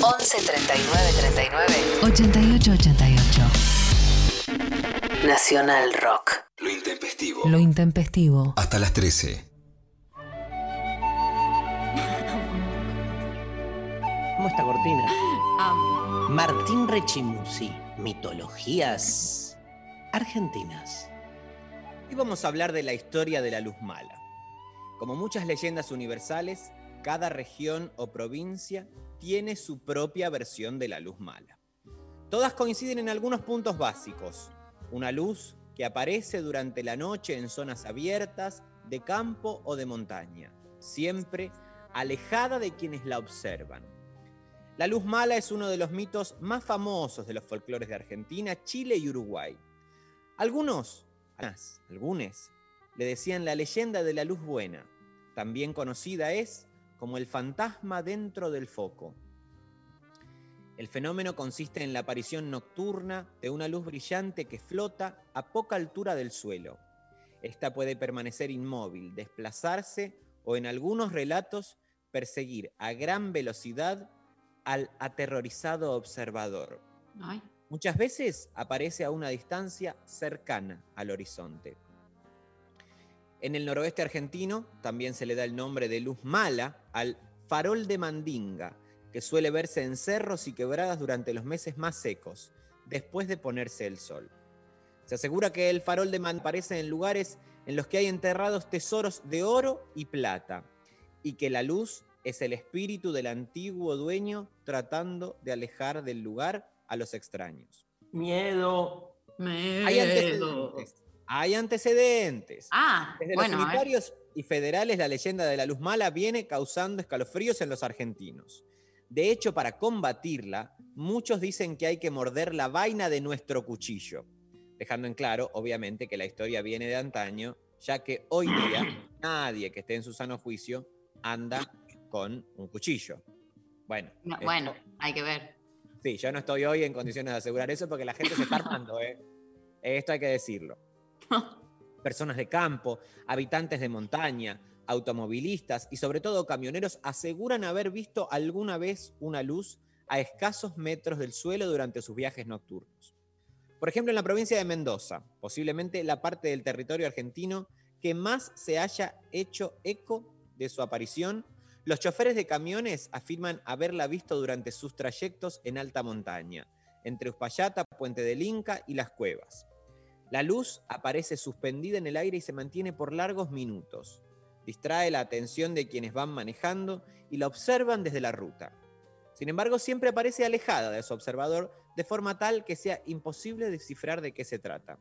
11 39 39 88 88. Nacional Rock. Lo intempestivo. Lo intempestivo. Hasta las 13. ¿Cómo esta cortina? Amo. Martín Rechimusi, mitologías argentinas. Hoy vamos a hablar de la historia de la luz mala. Como muchas leyendas universales, cada región o provincia tiene su propia versión de la luz mala. Todas coinciden en algunos puntos básicos. Una luz que aparece durante la noche en zonas abiertas, de campo o de montaña, siempre alejada de quienes la observan. La luz mala es uno de los mitos más famosos de los folclores de Argentina, Chile y Uruguay. Algunos, algunos, le decían la leyenda de la luz buena. También conocida es como el fantasma dentro del foco. El fenómeno consiste en la aparición nocturna de una luz brillante que flota a poca altura del suelo. Esta puede permanecer inmóvil, desplazarse o en algunos relatos perseguir a gran velocidad al aterrorizado observador. Ay. Muchas veces aparece a una distancia cercana al horizonte. En el noroeste argentino también se le da el nombre de luz mala al farol de Mandinga, que suele verse en cerros y quebradas durante los meses más secos, después de ponerse el sol. Se asegura que el farol de Mandinga aparece en lugares en los que hay enterrados tesoros de oro y plata, y que la luz es el espíritu del antiguo dueño tratando de alejar del lugar a los extraños. Miedo. Hay antecedentes. Hay antecedentes. Ah, Desde bueno, los unitarios y federales, la leyenda de la luz mala viene causando escalofríos en los argentinos. De hecho, para combatirla, muchos dicen que hay que morder la vaina de nuestro cuchillo, dejando en claro, obviamente, que la historia viene de antaño, ya que hoy día nadie que esté en su sano juicio anda con un cuchillo. Bueno, No, esto- bueno, hay que ver. Sí, yo no estoy hoy en condiciones de asegurar eso porque la gente se está armando, ¿eh? Esto hay que decirlo. Personas de campo, habitantes de montaña, automovilistas y sobre todo camioneros aseguran haber visto alguna vez una luz a escasos metros del suelo durante sus viajes nocturnos. Por ejemplo, en la provincia de Mendoza, posiblemente la parte del territorio argentino que más se haya hecho eco de su aparición, los choferes de camiones afirman haberla visto durante sus trayectos en alta montaña, entre Uspallata, Puente del Inca y las cuevas. La luz aparece suspendida en el aire y se mantiene por largos minutos. Distrae la atención de quienes van manejando y la observan desde la ruta. Sin embargo, siempre aparece alejada de su observador de forma tal que sea imposible descifrar de qué se trata.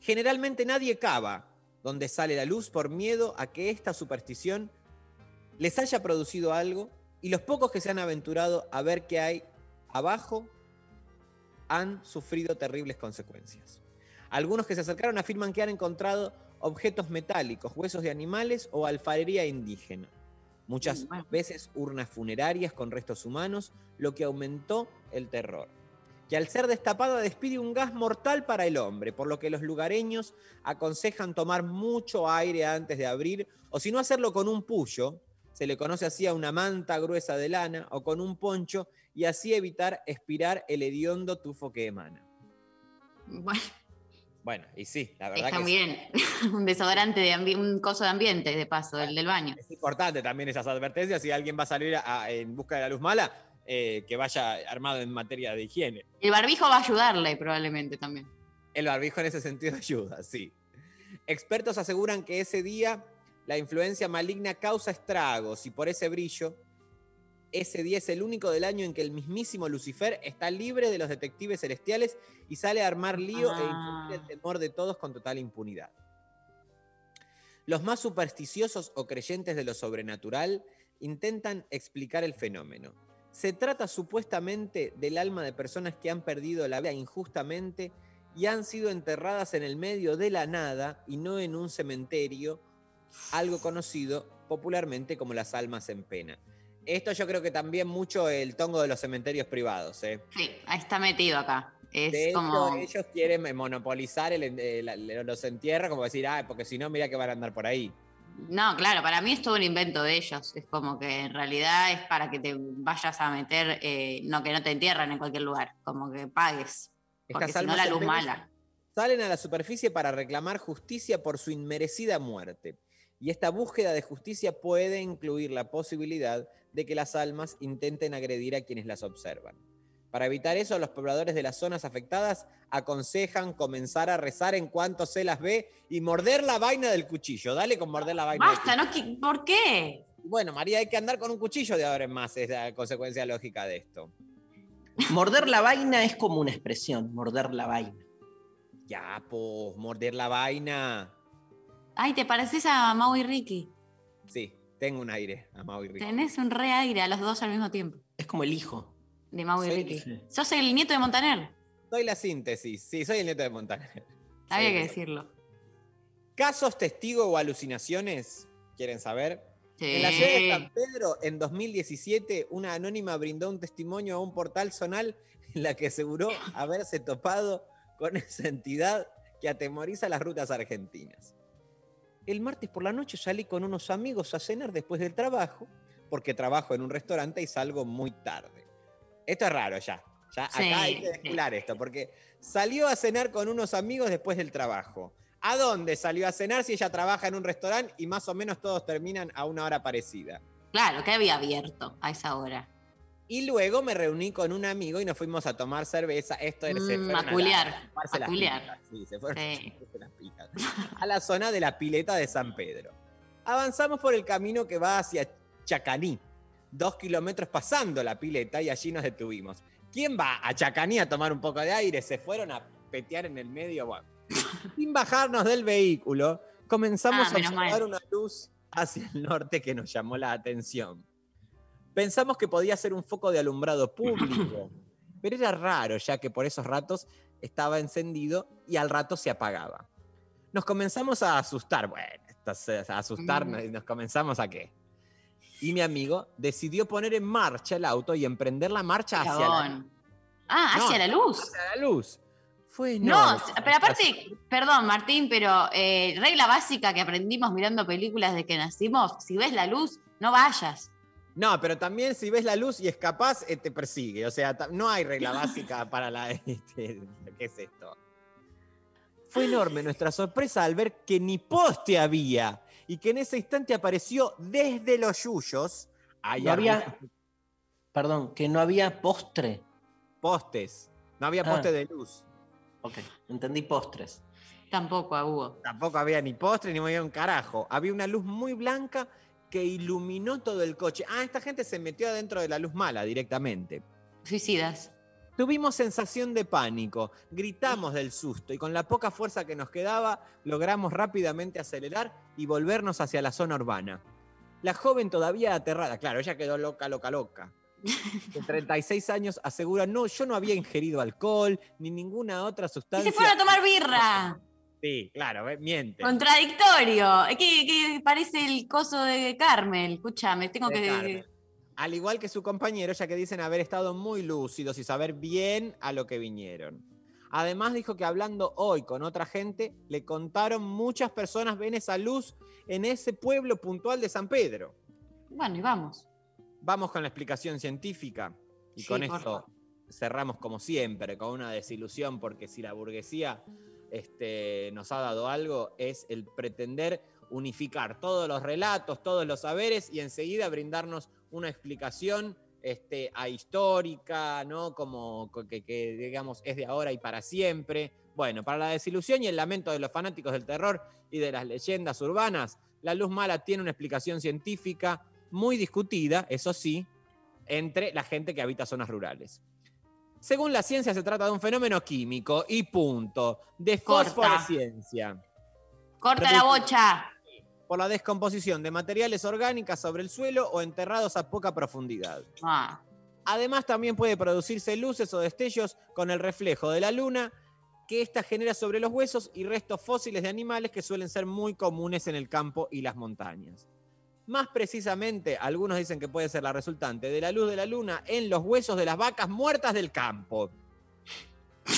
Generalmente nadie cava donde sale la luz por miedo a que esta superstición les haya producido algo y los pocos que se han aventurado a ver qué hay abajo han sufrido terribles consecuencias. Algunos que se acercaron afirman que han encontrado objetos metálicos, huesos de animales o alfarería indígena. Muchas veces urnas funerarias con restos humanos, lo que aumentó el terror. Que al ser destapada despide un gas mortal para el hombre, por lo que los lugareños aconsejan tomar mucho aire antes de abrir, o si no hacerlo con un puyo, se le conoce así a una manta gruesa de lana, o con un poncho, y así evitar expirar el hediondo tufo que emana. Bueno, Bueno, y sí, la verdad está que bien. un desodorante, de un coso de ambiente, de paso, el del baño. es importante también esas advertencias. Si alguien va a salir a- en busca de la luz mala, eh, que vaya armado en materia de higiene. El barbijo va a ayudarle probablemente también. El barbijo en ese sentido ayuda, sí. Expertos aseguran que ese día la influencia maligna causa estragos y por ese brillo, ese día es el único del año en que el mismísimo Lucifer está libre de los detectives celestiales y sale a armar lío e Ah. infundir el temor de todos con total impunidad. Los más supersticiosos o creyentes de lo sobrenatural intentan explicar el fenómeno. Se trata supuestamente del alma de personas que han perdido la vida injustamente y han sido enterradas en el medio de la nada y no en un cementerio, algo conocido popularmente como las almas en pena. Esto yo creo que también mucho el tongo de los cementerios privados. ¿eh? Sí, ahí está metido acá. Es De hecho, como. ellos quieren monopolizar el, el- los entierros, como decir, ah, porque si no, mira que van a andar por ahí. No, claro, para mí es todo un invento de ellos. Es como que en realidad es para que te vayas a meter, eh, no que no te entierran en cualquier lugar, como que pagues. Porque si no la luz mala. Salen a la superficie para reclamar justicia por su inmerecida muerte. Y esta búsqueda de justicia puede incluir la posibilidad de que las almas intenten agredir a quienes las observan. Para evitar eso, los pobladores de las zonas afectadas aconsejan comenzar a rezar en cuanto se las ve y morder la vaina del cuchillo. Dale con morder la vaina. del Basta, ¿no? ¿Qué- ¿Por qué? Bueno, María, hay que andar con un cuchillo de ahora en más, es la consecuencia lógica de esto. Morder la vaina es como una expresión, morder la vaina. Ya, pues, morder la vaina. Ay, ¿te pareces a Mau y Ricky? Sí, tengo un aire, a Mau y Ricky. Tenés un re aire a los dos al mismo tiempo. Es como el hijo. De Mau y Soy- Ricky. sí. Sos el nieto de Montaner. Soy la síntesis, sí, soy el nieto de Montaner. Había Sí. que decirlo. Casos, testigo o alucinaciones, ¿quieren saber? En la Sí. ciudad de San Pedro, en 2017, una anónima brindó un testimonio a un portal zonal en la que aseguró haberse topado con esa entidad que atemoriza las rutas argentinas. El martes por la noche salí con unos amigos a cenar después del trabajo, porque trabajo en un restaurante y salgo muy tarde. Esto es raro ya. ya Sí, acá hay que descular esto, porque salió a cenar con unos amigos después del trabajo. ¿A dónde salió a cenar si ella trabaja en un restaurante y más o menos todos terminan a una hora parecida? Claro, que había abierto a esa hora. Y luego me reuní con un amigo y nos fuimos a tomar cerveza. Esto era, se Mm, fueron a la- a Sí, se fueron Sí. a las pijas. A la zona de la pileta de San Pedro. Avanzamos por el camino que va hacia Chacaní, dos kilómetros pasando la pileta y allí nos detuvimos. ¿Quién va a Chacaní a tomar un poco de aire? Se fueron a petear en el medio. Bueno, sin bajarnos del vehículo, comenzamos Ah, a observar mal. una luz hacia el norte que nos llamó la atención. Pensamos que podía ser un foco de alumbrado público, pero era raro ya que por esos ratos estaba encendido y al rato se apagaba. Nos comenzamos a asustar, bueno, a asustarnos y nos comenzamos a qué. Y mi amigo decidió poner en marcha el auto y emprender la marcha hacia la. Ah, No, hacia la luz. hacia la luz. Fue No, pero aparte, perdón Martín, pero eh, regla básica que aprendimos mirando películas de que nacimos, si ves la luz, no vayas. No, pero también si ves la luz y escapás, eh, te persigue. O sea, no hay regla básica para la... este, ¿Qué es esto? Fue enorme nuestra sorpresa al ver que ni poste había y que en ese instante apareció desde los yuyos. ahí No había- Perdón, que no había postre. postes. No había Ah. poste de luz. Ok, entendí postres. Tampoco, Hugo. Tampoco había ni postre ni había un carajo. Había una luz muy blanca que iluminó todo el coche. Ah, esta gente se metió adentro de la luz mala directamente. Suicidas. Tuvimos sensación de pánico, gritamos del susto y con la poca fuerza que nos quedaba logramos rápidamente acelerar y volvernos hacia la zona urbana. La joven todavía aterrada, claro, ella quedó loca, loca, loca. De 36 años asegura, no, yo no había ingerido alcohol ni ninguna otra Y sustancia. se fueron a tomar birra. Sí, claro, eh, miente. Contradictorio. Es que, parece el coso de Carmel. Escúchame, tengo De que. Al igual que su compañero, ya que dicen haber estado muy lúcidos y saber bien a lo que vinieron. Además dijo que hablando hoy con otra gente, le contaron muchas personas ven esa luz en ese pueblo puntual de San Pedro. Bueno, y vamos. Vamos con la explicación científica. Y Sí, con esto cerramos como siempre, con una desilusión, porque si la burguesía este, nos ha dado algo, es el pretender unificar todos los relatos, todos los saberes y enseguida brindarnos una explicación este, ahistórica, ¿no? Como co- que, que, digamos es de ahora y para siempre. Bueno, para la desilusión y el lamento de los fanáticos del terror y de las leyendas urbanas, la luz mala tiene una explicación científica muy discutida, eso sí, entre la gente que habita zonas rurales. Según la ciencia, se trata de un fenómeno químico y punto, de fosforescencia. Corta la bocha. Por la descomposición de materiales orgánicas sobre el suelo o enterrados a poca profundidad. Ah, Además, también puede producirse luces o destellos con el reflejo de la luna que ésta genera sobre los huesos y restos fósiles de animales que suelen ser muy comunes en el campo y las montañas. Más precisamente, algunos dicen que puede ser la resultante de la luz de la luna en los huesos de las vacas muertas del campo.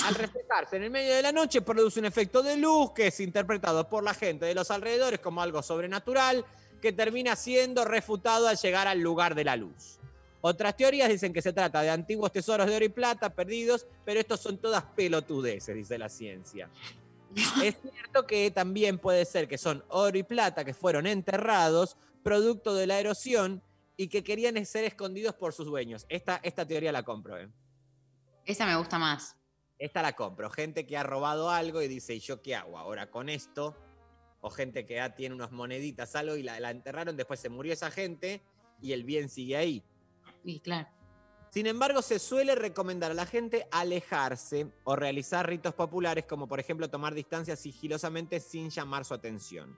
Al reflejarse en el medio de la noche produce un efecto de luz que es interpretado por la gente de los alrededores como algo sobrenatural que termina siendo refutado al llegar al lugar de la luz. Otras teorías dicen que se trata de antiguos tesoros de oro y plata perdidos, pero estos son todas pelotudeces, dice la ciencia. Es cierto que también puede ser que son oro y plata que fueron enterrados producto de la erosión y que querían ser escondidos por sus dueños. Esta, esta teoría la compro, ¿eh? esa me gusta más. Esta la compro. Gente que ha robado algo y dice, ¿y yo qué hago ahora con esto? O gente que ah, tiene unas moneditas, algo y la, la enterraron, después se murió esa gente y el bien sigue ahí. Y claro. Sin embargo, se suele recomendar a la gente alejarse o realizar ritos populares, como por ejemplo tomar distancia sigilosamente sin llamar su atención.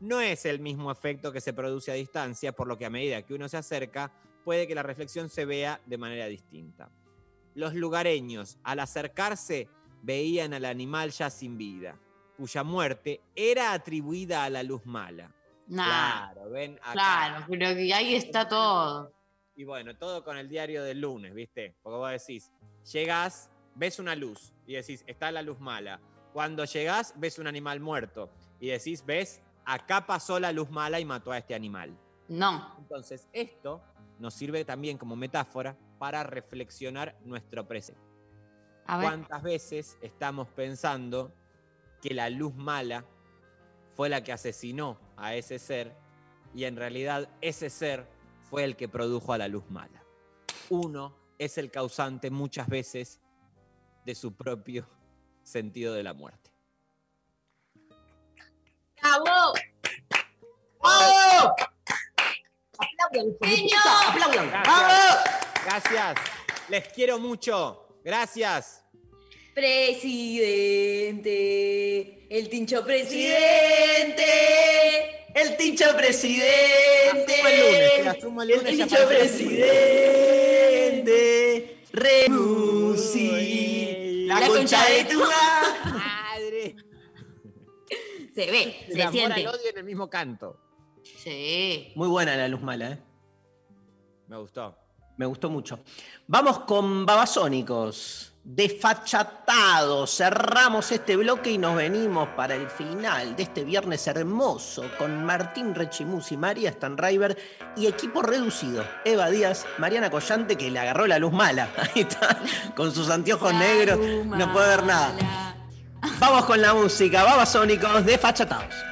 No es el mismo efecto que se produce a distancia, por lo que a medida que uno se acerca, puede que la reflexión se vea de manera distinta. Los lugareños, al acercarse, veían al animal ya sin vida, cuya muerte era atribuida a la luz mala. Nah, Claro, ven acá. claro, pero que ahí está todo. Y bueno, todo con el diario del lunes, ¿viste? Porque vos decís, llegás, ves una luz y decís, está la luz mala. Cuando llegás, ves un animal muerto y decís, ves, acá pasó la luz mala y mató a este animal. No. Entonces, esto nos sirve también como metáfora para reflexionar nuestro presente. A ver. ¿Cuántas veces estamos pensando que la luz mala fue la que asesinó a ese ser y en realidad ese ser fue el que produjo a la luz mala? Uno es el causante muchas veces de su propio sentido de la muerte. ¡Bravo! ¡Oh! Aplaudan, puta, aplaudan. Gracias. Gracias. Les quiero mucho. Gracias. Presidente, el tincho presidente, el tincho presidente, el lunes, la el el lunes, tincho presidente, Renusi, la, concha de tu madre. Se ve, El se amor siente. al odio en el mismo canto. Sí. Muy buena la luz mala, ¿eh? Me gustó. Me gustó mucho. Vamos con Babasónicos. Desfachatados. Cerramos este bloque y nos venimos para el final de este viernes hermoso con Martín Rechimus y María Stanriver y equipo reducido. Eva Díaz, Mariana Collante que le agarró la luz mala. Ahí está, con sus anteojos negros. No puede ver nada. Vamos con la música. Babasónicos, desfachatados.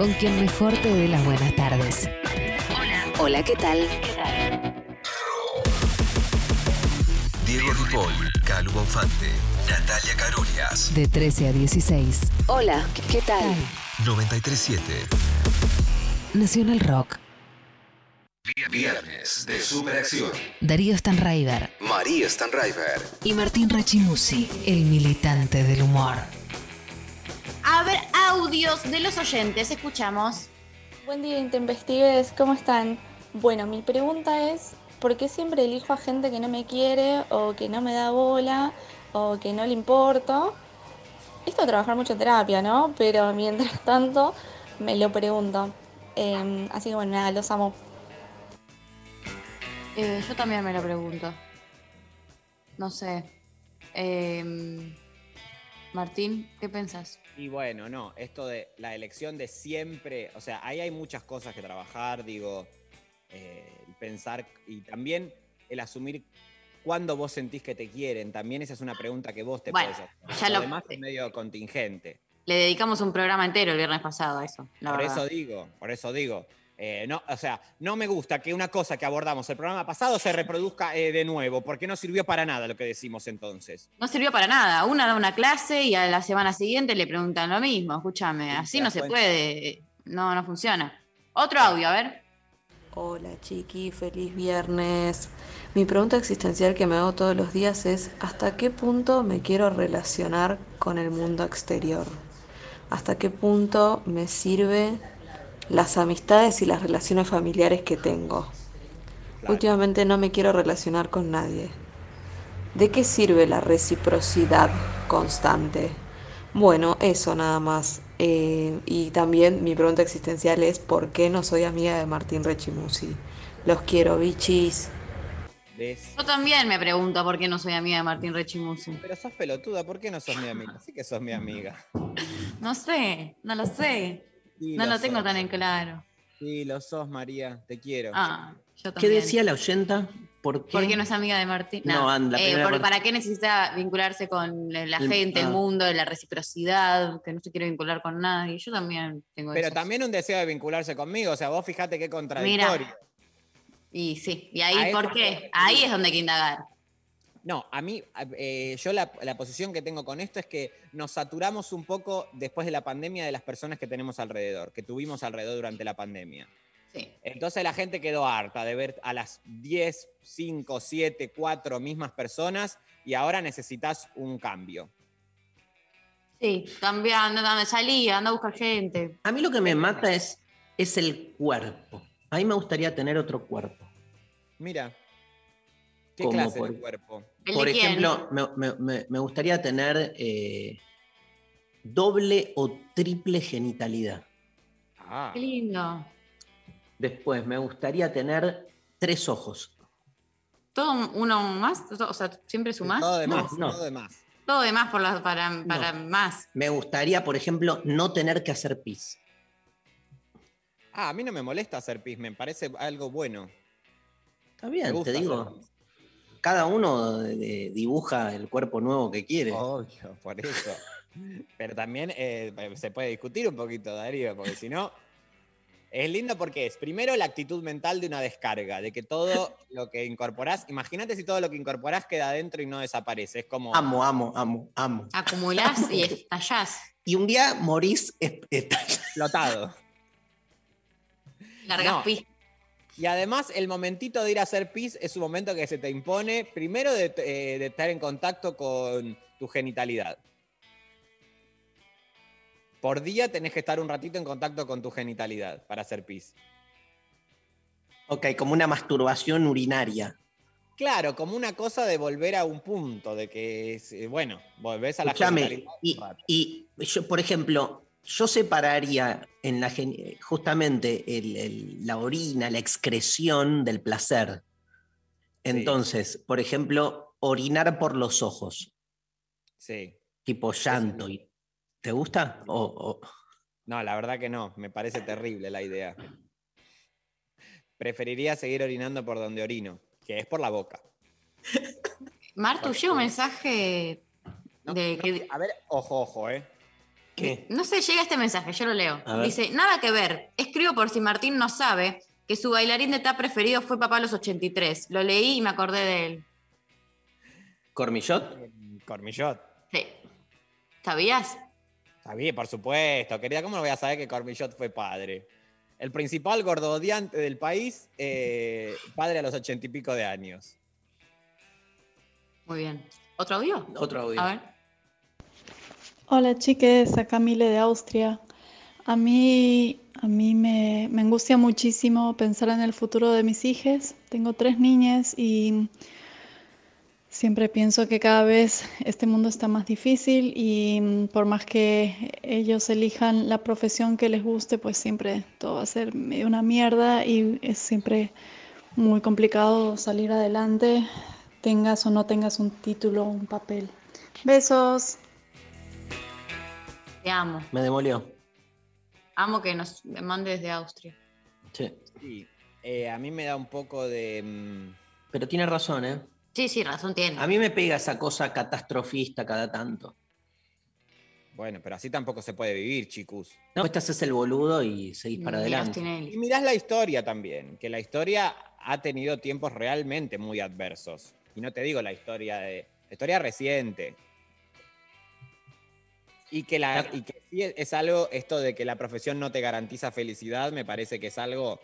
Con quien mejor te dé las buenas tardes. Hola, ¿qué tal? Diego Ripoll, Calu Bonfante, Natalia Carolias. De 13 a 16. Hola, ¿qué tal? 937. Nacional Rock. Viernes de Superacción. Darío Stanraiver María Stanraiver. y Martín Rachimusi, el militante del humor. De los oyentes, escuchamos. Buen día, intempestives, ¿cómo están? Bueno, mi pregunta es, ¿por qué siempre elijo a gente que no me quiere o que no me da bola o que no le importo? Esto de trabajar mucho en terapia, ¿no? Pero mientras tanto me lo pregunto. Eh, así que bueno, nada, los amo. Eh, yo también me lo pregunto. No sé. Eh, Martín, ¿qué pensás? Y bueno, no, esto de la elección de siempre, o sea, ahí hay muchas cosas que trabajar, digo, eh, pensar y también el asumir cuándo vos sentís que te quieren, también esa es una pregunta que vos te Bueno, podés hacer. ya lo- demás es medio contingente. Le dedicamos un programa entero el viernes pasado a eso, la por verdad. eso digo, por eso digo. Eh, no, o sea, no me gusta que una cosa que abordamos el programa pasado se reproduzca eh, de nuevo, porque no sirvió para nada lo que decimos entonces. No sirvió para nada. Una da una clase y a la semana siguiente le preguntan lo mismo. Escúchame, así no se cuenta. puede. No, no funciona. Otro audio, a ver. Hola chiqui, feliz viernes. Mi pregunta existencial que me hago todos los días es ¿hasta qué punto me quiero relacionar con el mundo exterior? ¿Hasta qué punto me sirve las amistades y las relaciones familiares que tengo? Últimamente no me quiero relacionar con nadie. ¿De qué sirve la reciprocidad constante? Bueno, eso nada más. Eh, y también mi pregunta existencial es ¿por qué no soy amiga de Martín Rechimusi? Los quiero, bichis. ¿Ves? Yo también me pregunto por qué no soy amiga de Martín Rechimusi. Pero sos pelotuda, ¿por qué no sos mi amiga? Sí que sos mi amiga. No sé, no lo sé. Sí, no lo lo tengo sos. tan en claro. Sí, lo sos, María, te quiero. Ah, yo ¿Qué decía la oyenta? ¿Por qué? ¿Por qué no es amiga de Martín? No, anda, la Eh, porque. ¿Para qué necesita vincularse con la El- gente, el ah. mundo, la reciprocidad, que no se quiere vincular con nadie? Yo también tengo Pero también un deseo de vincularse conmigo, o sea, vos fijate qué contradictorio. Mira. Y sí, y ahí, ¿por qué? Ahí es donde hay que indagar. No, a mí, eh, yo la, la posición que tengo con esto es que nos saturamos un poco después de la pandemia de las personas que tenemos alrededor, que tuvimos alrededor durante la pandemia. Sí. Entonces la gente quedó harta de ver a las 10, 5, 7, 4 mismas personas y ahora necesitas un cambio. Sí, también anda, anda, salí, anda a buscar gente. A mí lo que me mata es, es el cuerpo. A mí me gustaría tener otro cuerpo. Mira, ¿qué clase por- de cuerpo? Por ejemplo, me, me- me- me gustaría tener eh, doble o triple genitalidad. Ah, Qué lindo. Después, me gustaría tener tres ojos. ¿Todo uno más? O sea, ¿siempre sumás? todo de más, no. todo de más. Todo de más por la- para, para más. Me gustaría, por ejemplo, no tener que hacer pis. Ah, a mí no me molesta hacer pis, me parece algo bueno. Está bien, te digo. hacer. Cada uno eh, dibuja el cuerpo nuevo que quiere. Obvio, por eso. Pero también eh, se puede discutir un poquito, Darío, porque si no, Es lindo porque es primero la actitud mental de una descarga, de que todo lo que incorporás, imagínate si todo lo que incorporás queda adentro y no desaparece. Es como. Amo, amo, amo, amo. Acumulás y estallás. Y un día morís es- estallado. explotado. Largas No. Y además, el momentito de ir a hacer pis es un momento que se te impone, primero de, eh, de estar en contacto con tu genitalidad. Por día tenés que estar un ratito en contacto con tu genitalidad para hacer pis. Ok, como una masturbación urinaria. Claro, como una cosa de volver a un punto, de que, eh, bueno, volvés a la Escuchame, genitalidad. y, y yo, por ejemplo, yo separaría en la justamente el- el- la orina, la excreción del placer. Entonces, por ejemplo, orinar por los ojos, Sí. tipo llanto. y- ¿Te gusta? O, o- No, la verdad que no, me parece terrible la idea. Preferiría seguir orinando por donde orino, que es por la boca. Martu, llega un mensaje de que. A ver, ojo, ojo, ¿eh? ¿Qué? No sé, llega este mensaje, yo lo leo. Dice, nada que ver. Escribo por si Martín no sabe que su bailarín de tap preferido fue Papá a los 83. Lo leí y me acordé de él. ¿Cormillot? Cormillot. Sí. ¿Sabías? Sabía, por supuesto. Querida, ¿cómo no voy a saber que Cormillot fue padre? El principal gordodiante del país, eh, padre a los ochenta y pico de años. Muy bien. ¿Otro audio? Otro audio. A ver. Hola chiques, acá Mile de Austria. A mí, a mí me, me angustia muchísimo pensar en el futuro de mis hijas. Tengo tres niñas y siempre pienso que cada vez este mundo está más difícil y mm, por más que ellos elijan la profesión que les guste, pues siempre todo va a ser medio una mierda y es siempre muy complicado salir adelante, tengas o no tengas un título un papel. Besos. Te amo. Me demolió. Amo que nos mande desde Austria. Sí. Sí, eh, a mí me da un poco de... mm, Pero tiene razón, ¿eh? Sí, sí, razón tiene. A mí me pega esa cosa catastrofista cada tanto. Bueno, pero así tampoco se puede vivir, chicos. No, este haces el boludo y seguís para adelante. Y mirás la historia también, que la historia ha tenido tiempos realmente muy adversos. Y no te digo la historia de. La historia reciente. Y que, la, y que sí es- algo, esto de que la profesión no te garantiza felicidad, me parece que es algo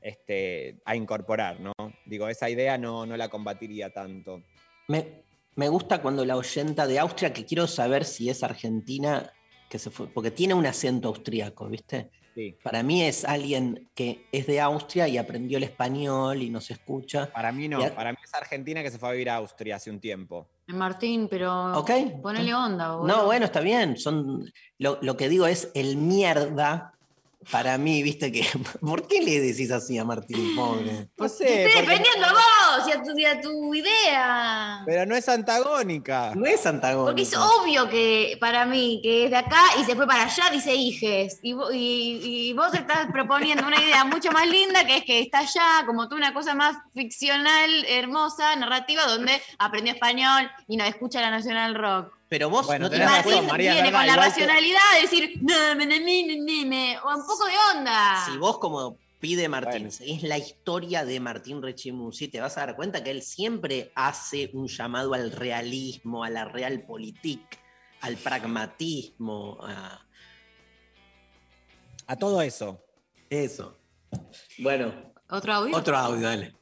este, a incorporar, ¿no? Digo, esa idea no, no la combatiría tanto. Me, me gusta cuando la oyenta de Austria, que quiero saber si es argentina, que se fue, porque tiene un acento austríaco, ¿viste? Sí. Para mí es alguien que es de Austria y aprendió el español y nos escucha. Para mí no, a- para mí es Argentina que se fue a vivir a Austria hace un tiempo. Martín, pero Ok. ponele onda. boludo. No, bueno, está bien. Son, lo, lo que digo es el mierda para mí, ¿viste? que ¿Por qué le decís así a Martín, pobre? No Te sé, estoy porque- defendiendo a vos y a tu, y a tu idea. pero no es antagónica. No es antagónico. Porque es obvio que para mí, que es de acá y se fue para allá, dice Iges. Y, y- y vos estás proponiendo una idea mucho más linda, que es que está allá, como tú, una cosa más ficcional, hermosa, narrativa, donde aprendió español y no escucha la Nacional Rock. Pero vos Bueno, no tenés tenés razón, María, viene con la que- racionalidad de decir, no, me, me, me, me, me", o un poco de onda. Si vos como pide Martín, es la historia de Martín Rechimusi, te vas a dar cuenta que él siempre hace un llamado al realismo, a la realpolitik, al pragmatismo, a A todo eso. eso. Bueno, ¿Otro audio? otro audio, dale.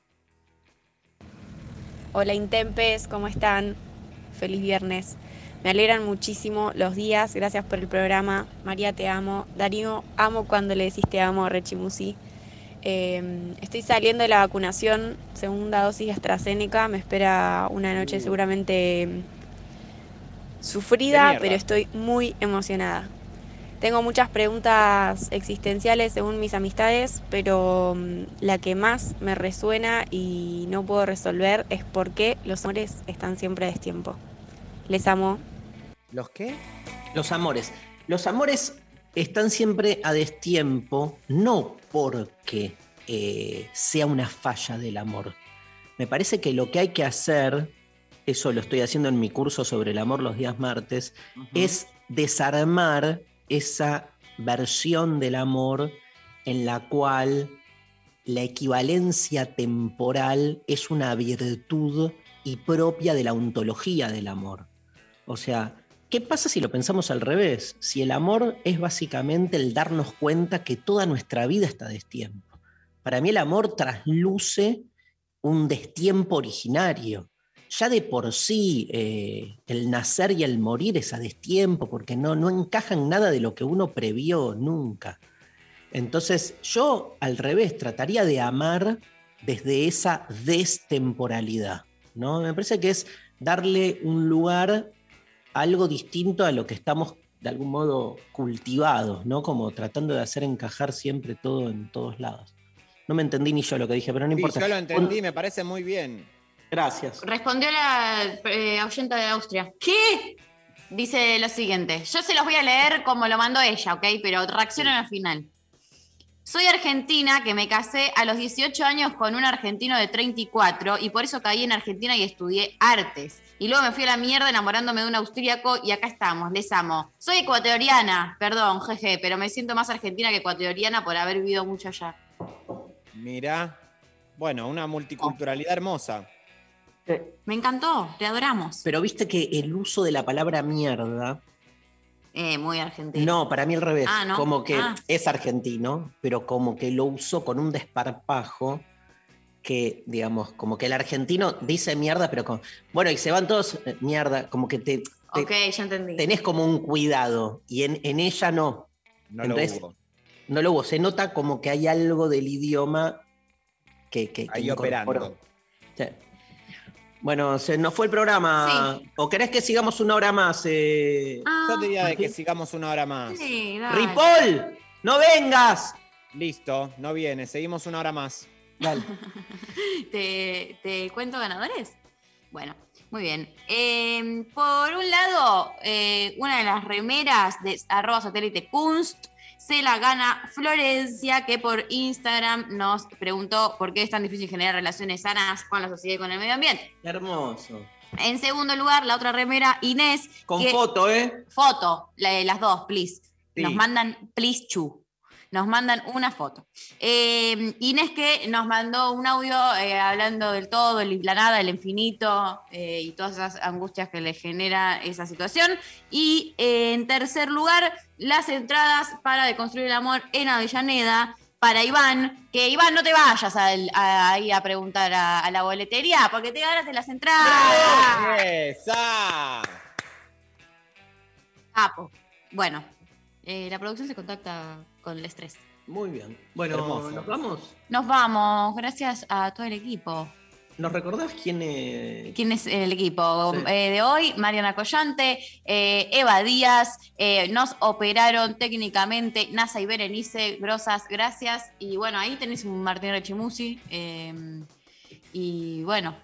Hola Intempes, ¿cómo están? Feliz viernes. Me alegran muchísimo los días, gracias por el programa. María, te amo. Darío, amo cuando le decís te amo a Rechimusi. Eh, estoy saliendo de la vacunación, segunda dosis de AstraZeneca. Me espera una noche seguramente De sufrida, pero estoy muy emocionada. Tengo muchas preguntas existenciales según mis amistades, pero mm, la que más me resuena y no puedo resolver es por qué los amores están siempre a destiempo. Les amo. ¿Los qué? Los amores. Los amores están siempre a destiempo, no porque eh, sea una falla del amor. Me parece que lo que hay que hacer, eso lo estoy haciendo en mi curso sobre el amor los días martes, es desarmar esa versión del amor en la cual la equivalencia temporal es una virtud y propia de la ontología del amor. O sea, ¿qué pasa si lo pensamos al revés? Si el amor es básicamente el darnos cuenta que toda nuestra vida está destiempo. Para mí el amor trasluce un destiempo originario. Ya de por sí eh, el nacer y el morir es a destiempo porque no, no encaja en nada de lo que uno previó nunca. Entonces yo al revés trataría de amar desde esa destemporalidad. ¿no? Me parece que es darle un lugar algo distinto a lo que estamos de algún modo cultivados, ¿no? Como tratando de hacer encajar siempre todo en todos lados. No me entendí ni yo lo que dije, pero no Sí, importa. yo lo entendí, me parece muy bien. Gracias. Respondió la eh, oyenta de Austria. ¿Qué? Dice lo siguiente. Yo se los voy a leer como lo mandó ella, ¿ok? Pero reaccionan al final. Soy argentina, que me casé a los 18 años con un argentino de 34 y por eso caí en Argentina y estudié artes. Y luego me fui a la mierda enamorándome de un austríaco y acá estamos, les amo. Soy ecuatoriana, perdón, jeje, pero me siento más argentina que ecuatoriana por haber vivido mucho allá. Mirá. Bueno, una multiculturalidad hermosa. Me encantó, te adoramos. Pero viste que el uso de la palabra mierda, Eh, muy argentina. no, para mí al revés, Ah, ¿no? como que Ah. es argentino, pero como que lo usó con un desparpajo que, digamos, como que el argentino dice mierda, pero con, bueno, y se van todos, eh, mierda, como que te, te- Ok, ya entendí. tenés como un cuidado, y en, en ella no. No Entonces, lo hubo. No lo hubo, se nota como que hay algo del idioma que, que, que Ahí operando. Sí. Bueno, se nos fue el programa. ¿O querés que sigamos una hora más? eh? Yo diría de que sigamos una hora más. Sí, dale. ¡Ripoll! ¡No vengas! Listo, no viene, seguimos una hora más. Dale. ¿Te, te cuento ganadores? Bueno, muy bien. Eh, por un lado, eh, una de las remeras de arroba satélite Kunst se la gana Florencia, que por Instagram nos preguntó por qué es tan difícil generar relaciones sanas con la sociedad y con el medio ambiente. Hermoso. En segundo lugar, la otra remera, Inés. Con que- foto, ¿eh? Foto, la de las dos, please. Sí. Nos mandan, please, chu. Nos mandan una foto. Eh, Inés que nos mandó un audio eh, hablando del todo, el- la nada, el infinito eh, y todas esas angustias que le genera esa situación. Y eh, en tercer lugar, las entradas para Deconstruir el Amor en Avellaneda. Para Iván, que Iván no te vayas al- a- ahí a preguntar a, a la boletería, porque te ganaste las entradas. ¡Esa! Capo. Bueno, eh, la producción se contacta con el estrés. Muy bien. Bueno, Hermoso. ¿nos vamos? Nos vamos, gracias a todo el equipo. ¿Nos recordás quién es? ¿Quién es el equipo Sí. eh, de hoy? Mariana Collante, eh, Eva Díaz, eh, nos operaron técnicamente NASA y Berenice, grosas, gracias. Y bueno, ahí tenés un Martín Rechimusi. eh, y bueno,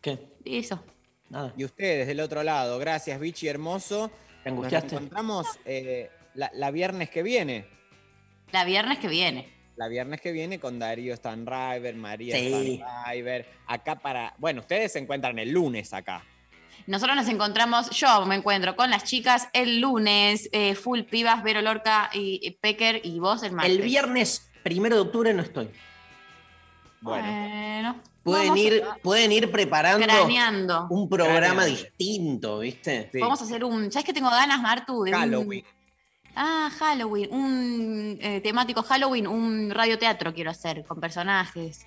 ¿Qué? eso. Nada. Y ustedes del otro lado, gracias, Vichy hermoso. ¿Te Nos angustiaste? encontramos eh, la, la viernes que viene. La viernes que viene. La viernes que viene con Darío Stanriver, María Sí. Stanriver. Acá para. Bueno, ustedes se encuentran el lunes acá. Nosotros nos encontramos, yo me encuentro con las chicas el lunes, eh, full pibas, Vero Lorca y y Pecker y vos el martes. El viernes primero de octubre no estoy. Bueno. Bueno, Pueden ir, a- pueden ir preparando craneando. un programa Craneando. distinto, ¿viste? Sí. Vamos a hacer un. ¿Sabes qué tengo ganas, Martu? De un- Halloween. Ah, Halloween. Un eh, temático Halloween, un radioteatro quiero hacer con personajes.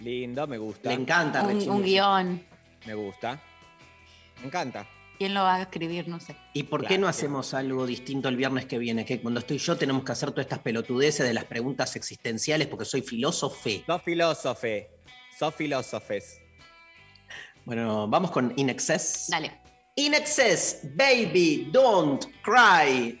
Lindo, me gusta. Le encanta Un, un guion. Me gusta. Me encanta. ¿Quién lo va a escribir? No sé. ¿Y por qué no hacemos algo distinto el viernes que viene? Que cuando estoy yo tenemos que hacer todas estas pelotudeces de las preguntas existenciales porque soy filósofe. Sos filósofe. Sos filósofes. Bueno, vamos con In Excess. Dale. In Excess, baby, don't cry.